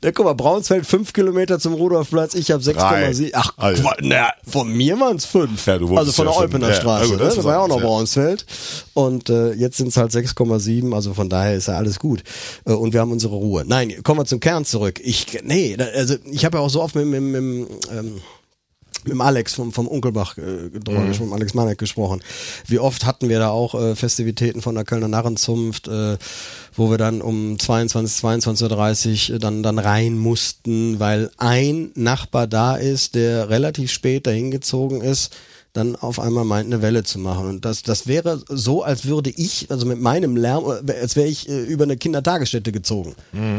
Der guck mal, Braunsfeld 5 Kilometer zum Rudolfplatz, ich habe 6,7. Ach, na, von mir waren es 5. Ja, du also von ja der ja, Straße. also ne? das Das, ist war ja auch noch ja. Braunsfeld. Und äh, jetzt sind es halt 6,7, also von daher ist ja alles gut. Äh, und wir haben unsere Ruhe. Nein, kommen wir zum Kern zurück. Ich, nee, also ich habe ja auch so oft mit, mit, mit, mit ähm, mit dem Alex vom, vom Unkelbach äh, Mhm. gesprochen, Alex Manek gesprochen. Wie oft hatten wir da auch äh, Festivitäten von der Kölner Narrenzunft, äh, wo wir dann um 22, 22.30 Uhr dann, dann rein mussten, weil ein Nachbar da ist, der relativ spät dahin gezogen ist, dann auf einmal meint, eine Welle zu machen. Und das, das wäre so, als würde ich, also mit meinem Lärm, äh, als wäre ich äh, über eine Kindertagesstätte gezogen.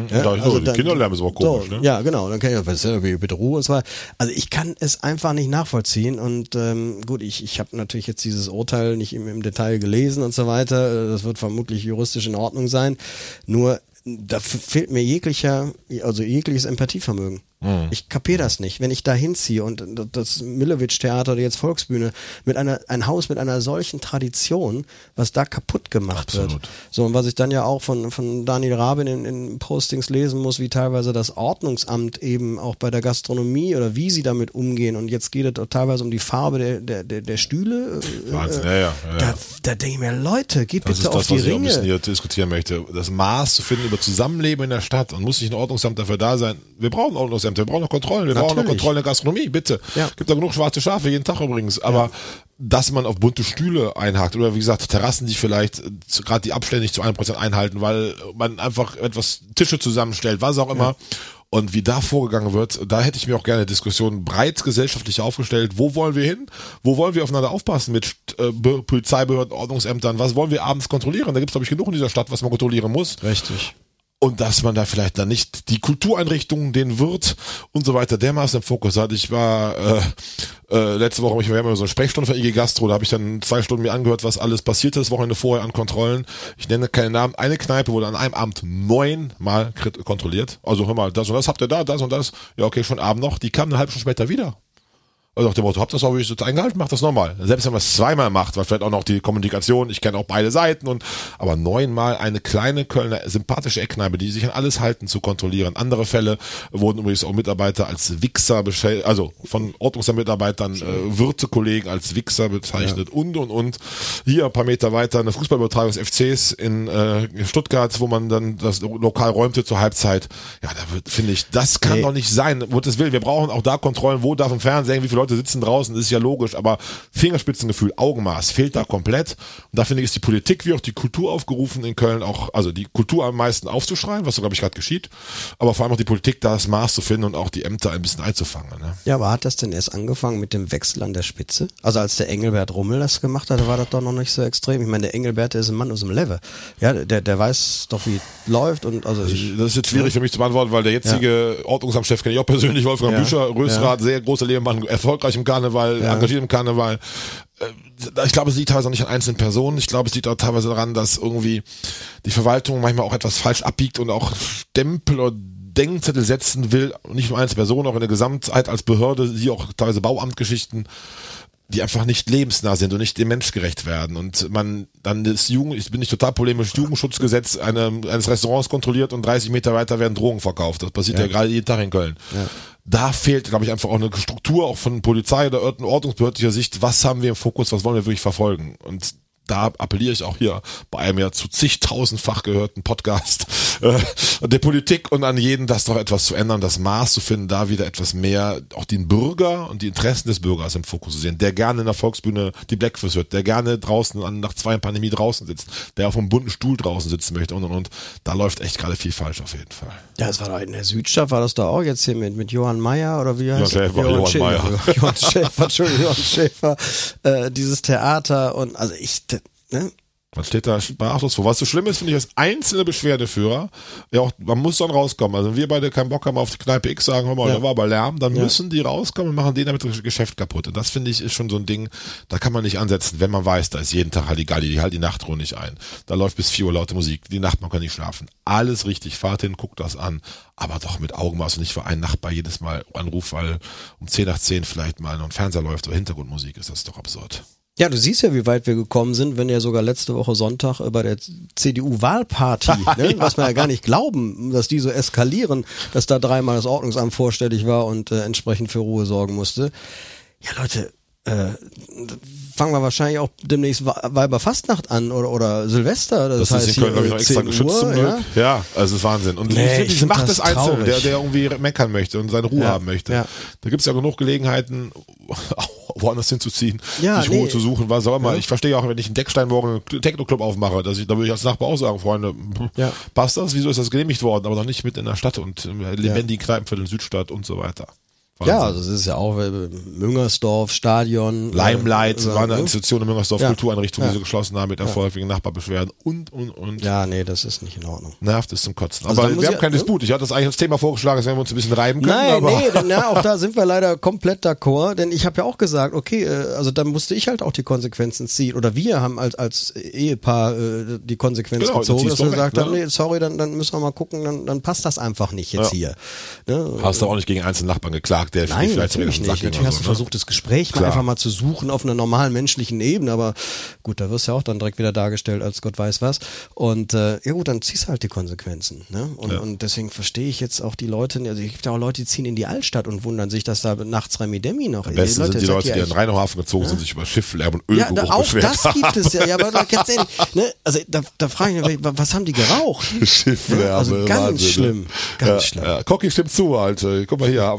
Ja, Da- oh, der Kinderlärm ist aber komisch, so, ne? Ja, genau. Dann kann ich, was denn, bitte Ruhe und so weiter. Also ich kann es einfach nicht nachvollziehen. Und ähm, gut, ich, ich habe natürlich jetzt dieses Urteil nicht im, im Detail gelesen und so weiter. Das wird vermutlich juristisch in Ordnung sein. Nur da fehlt mir jeglicher, also jegliches Empathievermögen. Mhm. Ich kapier das nicht. Wenn ich da hinziehe und das Millowitsch-Theater oder jetzt Volksbühne mit einer, ein Haus mit einer solchen Tradition, was da kaputt gemacht wird. Absolut. So, und was ich dann ja auch von, von Daniel Rabin in, in Postings lesen muss, wie teilweise das Ordnungsamt eben auch bei der Gastronomie oder wie sie damit umgehen. Und jetzt geht es teilweise um die Farbe der, der, der, der Stühle. Äh, Wahnsinn, ja, ja, ja. Da, da denke ich mir, Leute, geht Das bitte ist auf das, die was ich auch ein bisschen Ringe. hier diskutieren möchte. Das Maß zu finden über Zusammenleben in der Stadt und muss nicht ein Ordnungsamt dafür da sein. Wir brauchen Ordnungsämter, wir brauchen noch Kontrollen, wir brauchen noch Natürlich. Kontrollen in der Gastronomie, bitte. Ja. Gibt da genug schwarze Schafe, jeden Tag übrigens. Aber dass man auf bunte Stühle einhakt oder wie gesagt, Terrassen, die vielleicht gerade die Abstände nicht zu 1% einhalten, weil man einfach etwas Tische zusammenstellt, was auch immer. Und wie da vorgegangen wird, da hätte ich mir auch gerne Diskussionen breit gesellschaftlich aufgestellt. Wo wollen wir hin? Wo wollen wir aufeinander aufpassen mit äh, Be- Polizeibehörden, Ordnungsämtern? Was wollen wir abends kontrollieren? Da gibt es, glaube ich, genug in dieser Stadt, was man kontrollieren muss. Richtig. Und dass man da vielleicht dann nicht die Kultureinrichtungen, den Wirt und so weiter dermaßen im Fokus hat. Ich war äh, äh, letzte Woche, ich war immer so eine Sprechstunde für IG Gastro, da habe ich dann zwei Stunden mir angehört, was alles passiert ist, Wochenende vorher an Kontrollen. Ich nenne keine Namen. Eine Kneipe wurde an einem Abend neunmal kontrolliert. Also hör mal, das und das habt ihr da, das und das. Ja, okay, schon Abend noch. Die kamen eine halbe Stunde später wieder. Also nach dem Motto, habt das auch jetzt eingehalten, macht das nochmal. Selbst wenn man es zweimal macht, weil vielleicht auch noch die Kommunikation, ich kenne auch beide Seiten und aber neunmal eine kleine Kölner sympathische Eckkneipe, die sich an alles halten, zu kontrollieren. Andere Fälle wurden übrigens auch Mitarbeiter als Wichser also von Ordnungsamtmitarbeitern, äh, Wirtekollegen als Wichser bezeichnet und und und. Hier ein paar Meter weiter eine Fußballübertragung des FCs in äh, Stuttgart, wo man dann das Lokal räumte zur Halbzeit. Ja, da wird, finde ich, das kann Nee. doch nicht sein. Um Gottes Willen, wir brauchen auch da Kontrollen, wo darf im Fernsehen, wie viele Leute sitzen draußen, ist ja logisch, aber Fingerspitzengefühl, Augenmaß fehlt da komplett. Und da finde ich, ist die Politik wie auch die Kultur aufgerufen in Köln auch, also die Kultur am meisten aufzuschreien, was so, glaube ich, gerade geschieht, aber vor allem auch die Politik da das Maß zu finden und auch die Ämter ein bisschen einzufangen. Ne? Ja, aber hat das denn erst angefangen mit dem Wechsel an der Spitze? Also als der Engelbert Rummel das gemacht hat, war das doch noch nicht so extrem. Ich meine, der Engelbert, der ist ein Mann aus dem Level. Ja, der, der weiß doch, wie es läuft und also ich, Das ist jetzt schwierig für mich zu beantworten, weil der jetzige Ordnungsamtschef kenne ich auch persönlich, Wolfgang Ja. Büscher, Rösrath, sehr großer Lebemann, erfolgreich im Karneval, Ja. engagiert im Karneval. Äh, Ich glaube, es liegt teilweise auch nicht an einzelnen Personen. Ich glaube, es liegt auch teilweise daran, dass irgendwie die Verwaltung manchmal auch etwas falsch abbiegt und auch Stempel oder Denkzettel setzen will, nicht nur einzelne Personen, auch in der Gesamtheit als Behörde, die auch teilweise Bauamtgeschichten, die einfach nicht lebensnah sind und nicht dem Mensch gerecht werden. Und man dann das Jugend, ich bin nicht total polemisch, Jugendschutzgesetz eine, eines Restaurants kontrolliert und 30 Meter weiter werden Drogen verkauft. Das passiert ja, gerade jeden Tag in Köln. Da fehlt, glaube ich, einfach auch eine Struktur, auch von Polizei oder ordnungsbehördlicher Sicht. Was haben wir im Fokus? Was wollen wir wirklich verfolgen? Und da appelliere ich auch hier bei einem ja zu zigtausendfach gehörten Podcast äh, der Politik und an jeden, das doch etwas zu ändern, das Maß zu finden, da wieder etwas mehr auch den Bürger und die Interessen des Bürgers im Fokus zu sehen, der gerne in der Volksbühne die Blackfist hört, der gerne draußen an, nach zwei Pandemie draußen sitzt, der auf einem bunten Stuhl draußen sitzen möchte und und und. Da läuft echt gerade viel falsch auf jeden Fall. ja, es war doch in der Südstadt, war das da auch jetzt hier mit, mit Johann Meyer oder wie heißt Schäfer, er? Johann Schäfer. Johann Schäfer, Entschuldigung, Johann Schäfer, äh, dieses Theater und also ich, ne? Man steht da sprachlos vor. Was so schlimm ist, finde ich, als einzelne Beschwerdeführer, ja auch, man muss dann rauskommen. Also wenn wir beide keinen Bock haben auf die Kneipe X sagen, hör mal, Ja. da war aber Lärm, dann Ja. müssen die rauskommen und machen denen damit das Geschäft kaputt. Und das finde ich ist schon so ein Ding, da kann man nicht ansetzen, wenn man weiß, da ist jeden Tag Halligalli, die halt die Nachtruhe nicht ein. Da läuft bis 4 Uhr laute Musik, die Nachbarn können nicht schlafen. Alles richtig, fahrt hin, guckt das an, aber doch mit Augenmaß und nicht für einen Nachbar jedes Mal anruft, weil um 10 nach 10 vielleicht mal noch ein Fernseher läuft oder Hintergrundmusik ist, das ist doch absurd. Ja, du siehst ja, wie weit wir gekommen sind, wenn ja sogar letzte Woche Sonntag äh, bei der CDU-Wahlparty, ne, was man ja gar nicht glauben, dass die so eskalieren, dass da dreimal das Ordnungsamt vorstellig war und äh, entsprechend für Ruhe sorgen musste. Ja, Leute, äh, fangen wir wahrscheinlich auch demnächst Wa- Weiberfastnacht an oder, oder Silvester. Das, Das, heißt ist in Köln, glaube ich, noch extra 10 geschützt zum Glück. ja. Ja, also es ist Wahnsinn. Und Nee, ich ich find macht das das Einzelne, der, der irgendwie meckern möchte und seine Ruhe Ja, haben möchte. ja. Da gibt es ja genug Gelegenheiten, woanders hinzuziehen, Ja, sich nee. Ruhe zu suchen, was auch immer. Ich verstehe auch, wenn ich einen Deckstein morgen einen Techno-Club aufmache, dass ich, da würde ich als Nachbar auch sagen, Freunde, Ja. passt das? Wieso ist das genehmigt worden? Aber noch nicht mit in der Stadt und äh, lebendigen Kneipenviertel Südstadt und so weiter. Ja, Wahnsinn. also es ist ja auch äh, Müngersdorf, Stadion. Limelight äh, war eine ne? Institution in Müngersdorf, Ja. Kultureinrichtung, Ja. die sie geschlossen haben mit Erfolg wegen Nachbarbeschwerden und, und, und. Ja, nee, das ist nicht in Ordnung. Nervt es zum Kotzen. Also aber wir haben ich- keinen ne? Disput. Ich hatte das eigentlich als Thema vorgeschlagen, dass wir uns ein bisschen reiben können. Nein, aber nee, denn, ja, auch da sind wir leider komplett d'accord, denn ich habe ja auch gesagt, okay, äh, also da musste ich halt auch die Konsequenzen ziehen oder wir haben als als Ehepaar äh, die Konsequenz Genau, gezogen, dass wir gesagt haben, ne? nee, sorry, dann dann müssen wir mal gucken, dann dann passt das einfach nicht jetzt Ja. hier. Ne? Hast du auch nicht gegen einzelnen Nachbarn geklagt, der Nein, vielleicht natürlich nicht. Natürlich hast so, du ne? versucht, das Gespräch mal einfach mal zu suchen auf einer normalen menschlichen Ebene, aber gut, da wirst du ja auch dann direkt wieder dargestellt als Gott weiß was. Und äh, ja gut, dann ziehst du halt die Konsequenzen. Ne? Und, Ja. und deswegen verstehe ich jetzt auch die Leute, also es gibt ja auch Leute, die ziehen in die Altstadt und wundern sich, dass da nachts Remi Demi noch Am besten sind die Leute, ihr die in Rheinauhafen gezogen sind, sich über Schifflärm und ja, Ölgeruch da, auch das gibt es ja. Ja, aber ganz ehrlich, ne, also da, da frage ich mich, wa- was haben die geraucht? Schifflärm. Also ganz Wahnsinn, ne? schlimm, ganz ja, schlimm. Ja. Cocky stimmt zu, Alter. Guck mal hier.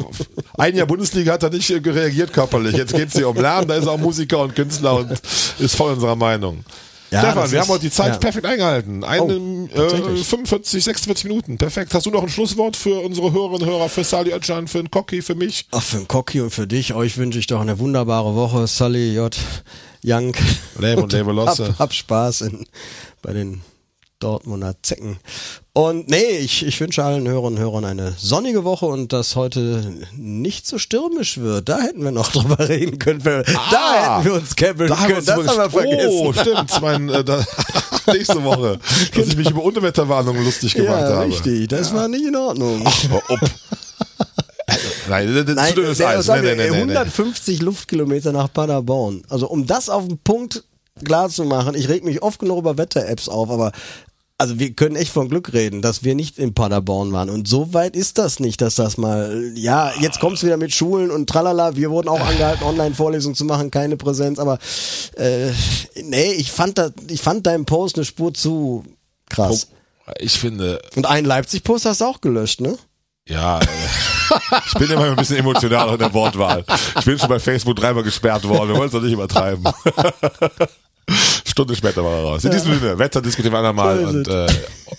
Ein Jahr Bundesliga hat er nicht äh, reagiert körperlich. Jetzt geht's hier um Lärm, da ist er auch Musiker und Künstler und ist voll unserer Meinung. Ja, Stefan, wir ist- haben heute die Zeit ja. perfekt eingehalten. Eine, Oh, äh, tatsächlich. 45, 46 Minuten. Perfekt. Hast du noch ein Schlusswort für unsere Hörerinnen und Hörer, für Sali Özcan, für den Cocky, für mich? Ach, für den Cocky und für dich, euch wünsche ich doch eine wunderbare Woche. Sully, J, Young. Leben und Lebe Losse. Hab, hab Spaß in, bei den Dortmunder Zecken. Und nee, ich, ich wünsche allen Hörern und Hörern eine sonnige Woche und dass heute nicht so stürmisch wird. Da hätten wir noch drüber reden können. da hätten wir uns kämpfen Ah, Da haben wir können. Das haben wir vergessen. Oh, stimmt. Mein, äh, da, nächste Woche, dass ich mich über Unterwetterwarnungen lustig gemacht ja, habe. richtig. Das war nicht in Ordnung. Oh, ob. Nein, das ist Nein, zu dünnes Eis. nee, nee. 150 Luftkilometer nach Paderborn. Also um das auf den Punkt klar zu machen, ich reg mich oft genug über Wetter-Apps auf, aber also wir können echt von Glück reden, dass wir nicht in Paderborn waren. Und so weit ist das nicht, dass das mal, ja, jetzt kommt's wieder mit Schulen und tralala. Wir wurden auch angehalten, Online-Vorlesungen zu machen, keine Präsenz. Aber äh, nee, ich fand das, ich fand deinen Post eine Spur zu krass. Ich finde, Und einen Leipzig-Post hast du auch gelöscht, ne? ja, äh, ich bin immer ein bisschen emotional in der Wortwahl. Ich bin schon bei Facebook dreimal gesperrt worden. Wir wollen es doch nicht übertreiben. Stunde später war er raus. In diesem Sinne, Wetter diskutieren wir ist Und äh,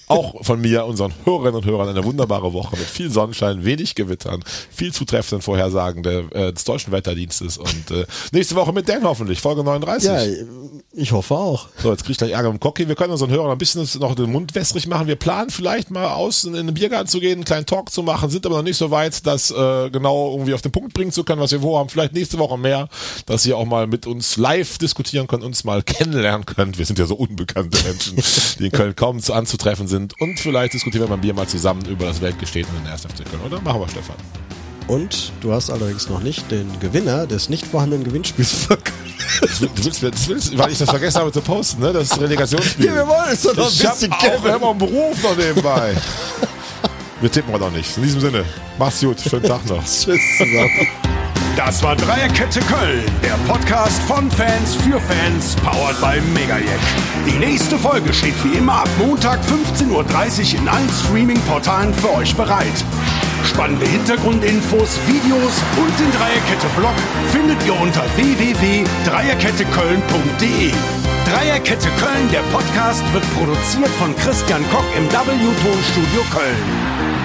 auch von mir, unseren Hörerinnen und Hörern, eine wunderbare Woche mit viel Sonnenschein, wenig Gewittern, viel zutreffenden Vorhersagen der, äh, des deutschen Wetterdienstes. Und äh, nächste Woche mit Dan hoffentlich, Folge 39. Ja, ich hoffe auch. So, jetzt krieg ich gleich Ärger dem Cocky. Wir können unseren Hörern ein bisschen noch den Mund wässrig machen. Wir planen vielleicht mal außen in den Biergarten zu gehen, einen kleinen Talk zu machen, sind aber noch nicht so weit, das äh, genau irgendwie auf den Punkt bringen zu können, was wir vorhaben. Vielleicht nächste Woche mehr, dass ihr auch mal mit uns live diskutieren könnt, uns mal kennenlernen könnt. Wir sind ja so unbekannte Menschen, die in Köln kaum zu anzutreffen sind. Und vielleicht diskutieren wir beim Bier mal zusammen über das Weltgeschehen in den 1. FC Köln. Oder? Machen wir, Stefan. Und du hast allerdings noch nicht den Gewinner des nicht vorhandenen Gewinnspiels verkündet. Du willst, das willst, weil ich das vergessen habe zu posten, ne? Das Relegationsspiel. Ja, wir wollen es doch noch ein bisschen auch kennen. immer einen Beruf noch nebenbei. Wir tippen heute noch nicht. In diesem Sinne, mach's gut. Schönen Tag noch. Tschüss zusammen. Das war Dreierkette Köln, der Podcast von Fans für Fans, powered by Megajack. Die nächste Folge steht wie immer ab Montag 15.30 Uhr in allen Streaming-Portalen für euch bereit. Spannende Hintergrundinfos, Videos und den Dreierkette-Blog findet ihr unter www.dreierketteköln.de. Dreierkette Köln, der Podcast, wird produziert von Christian Koch im W-Ton-Studio Köln.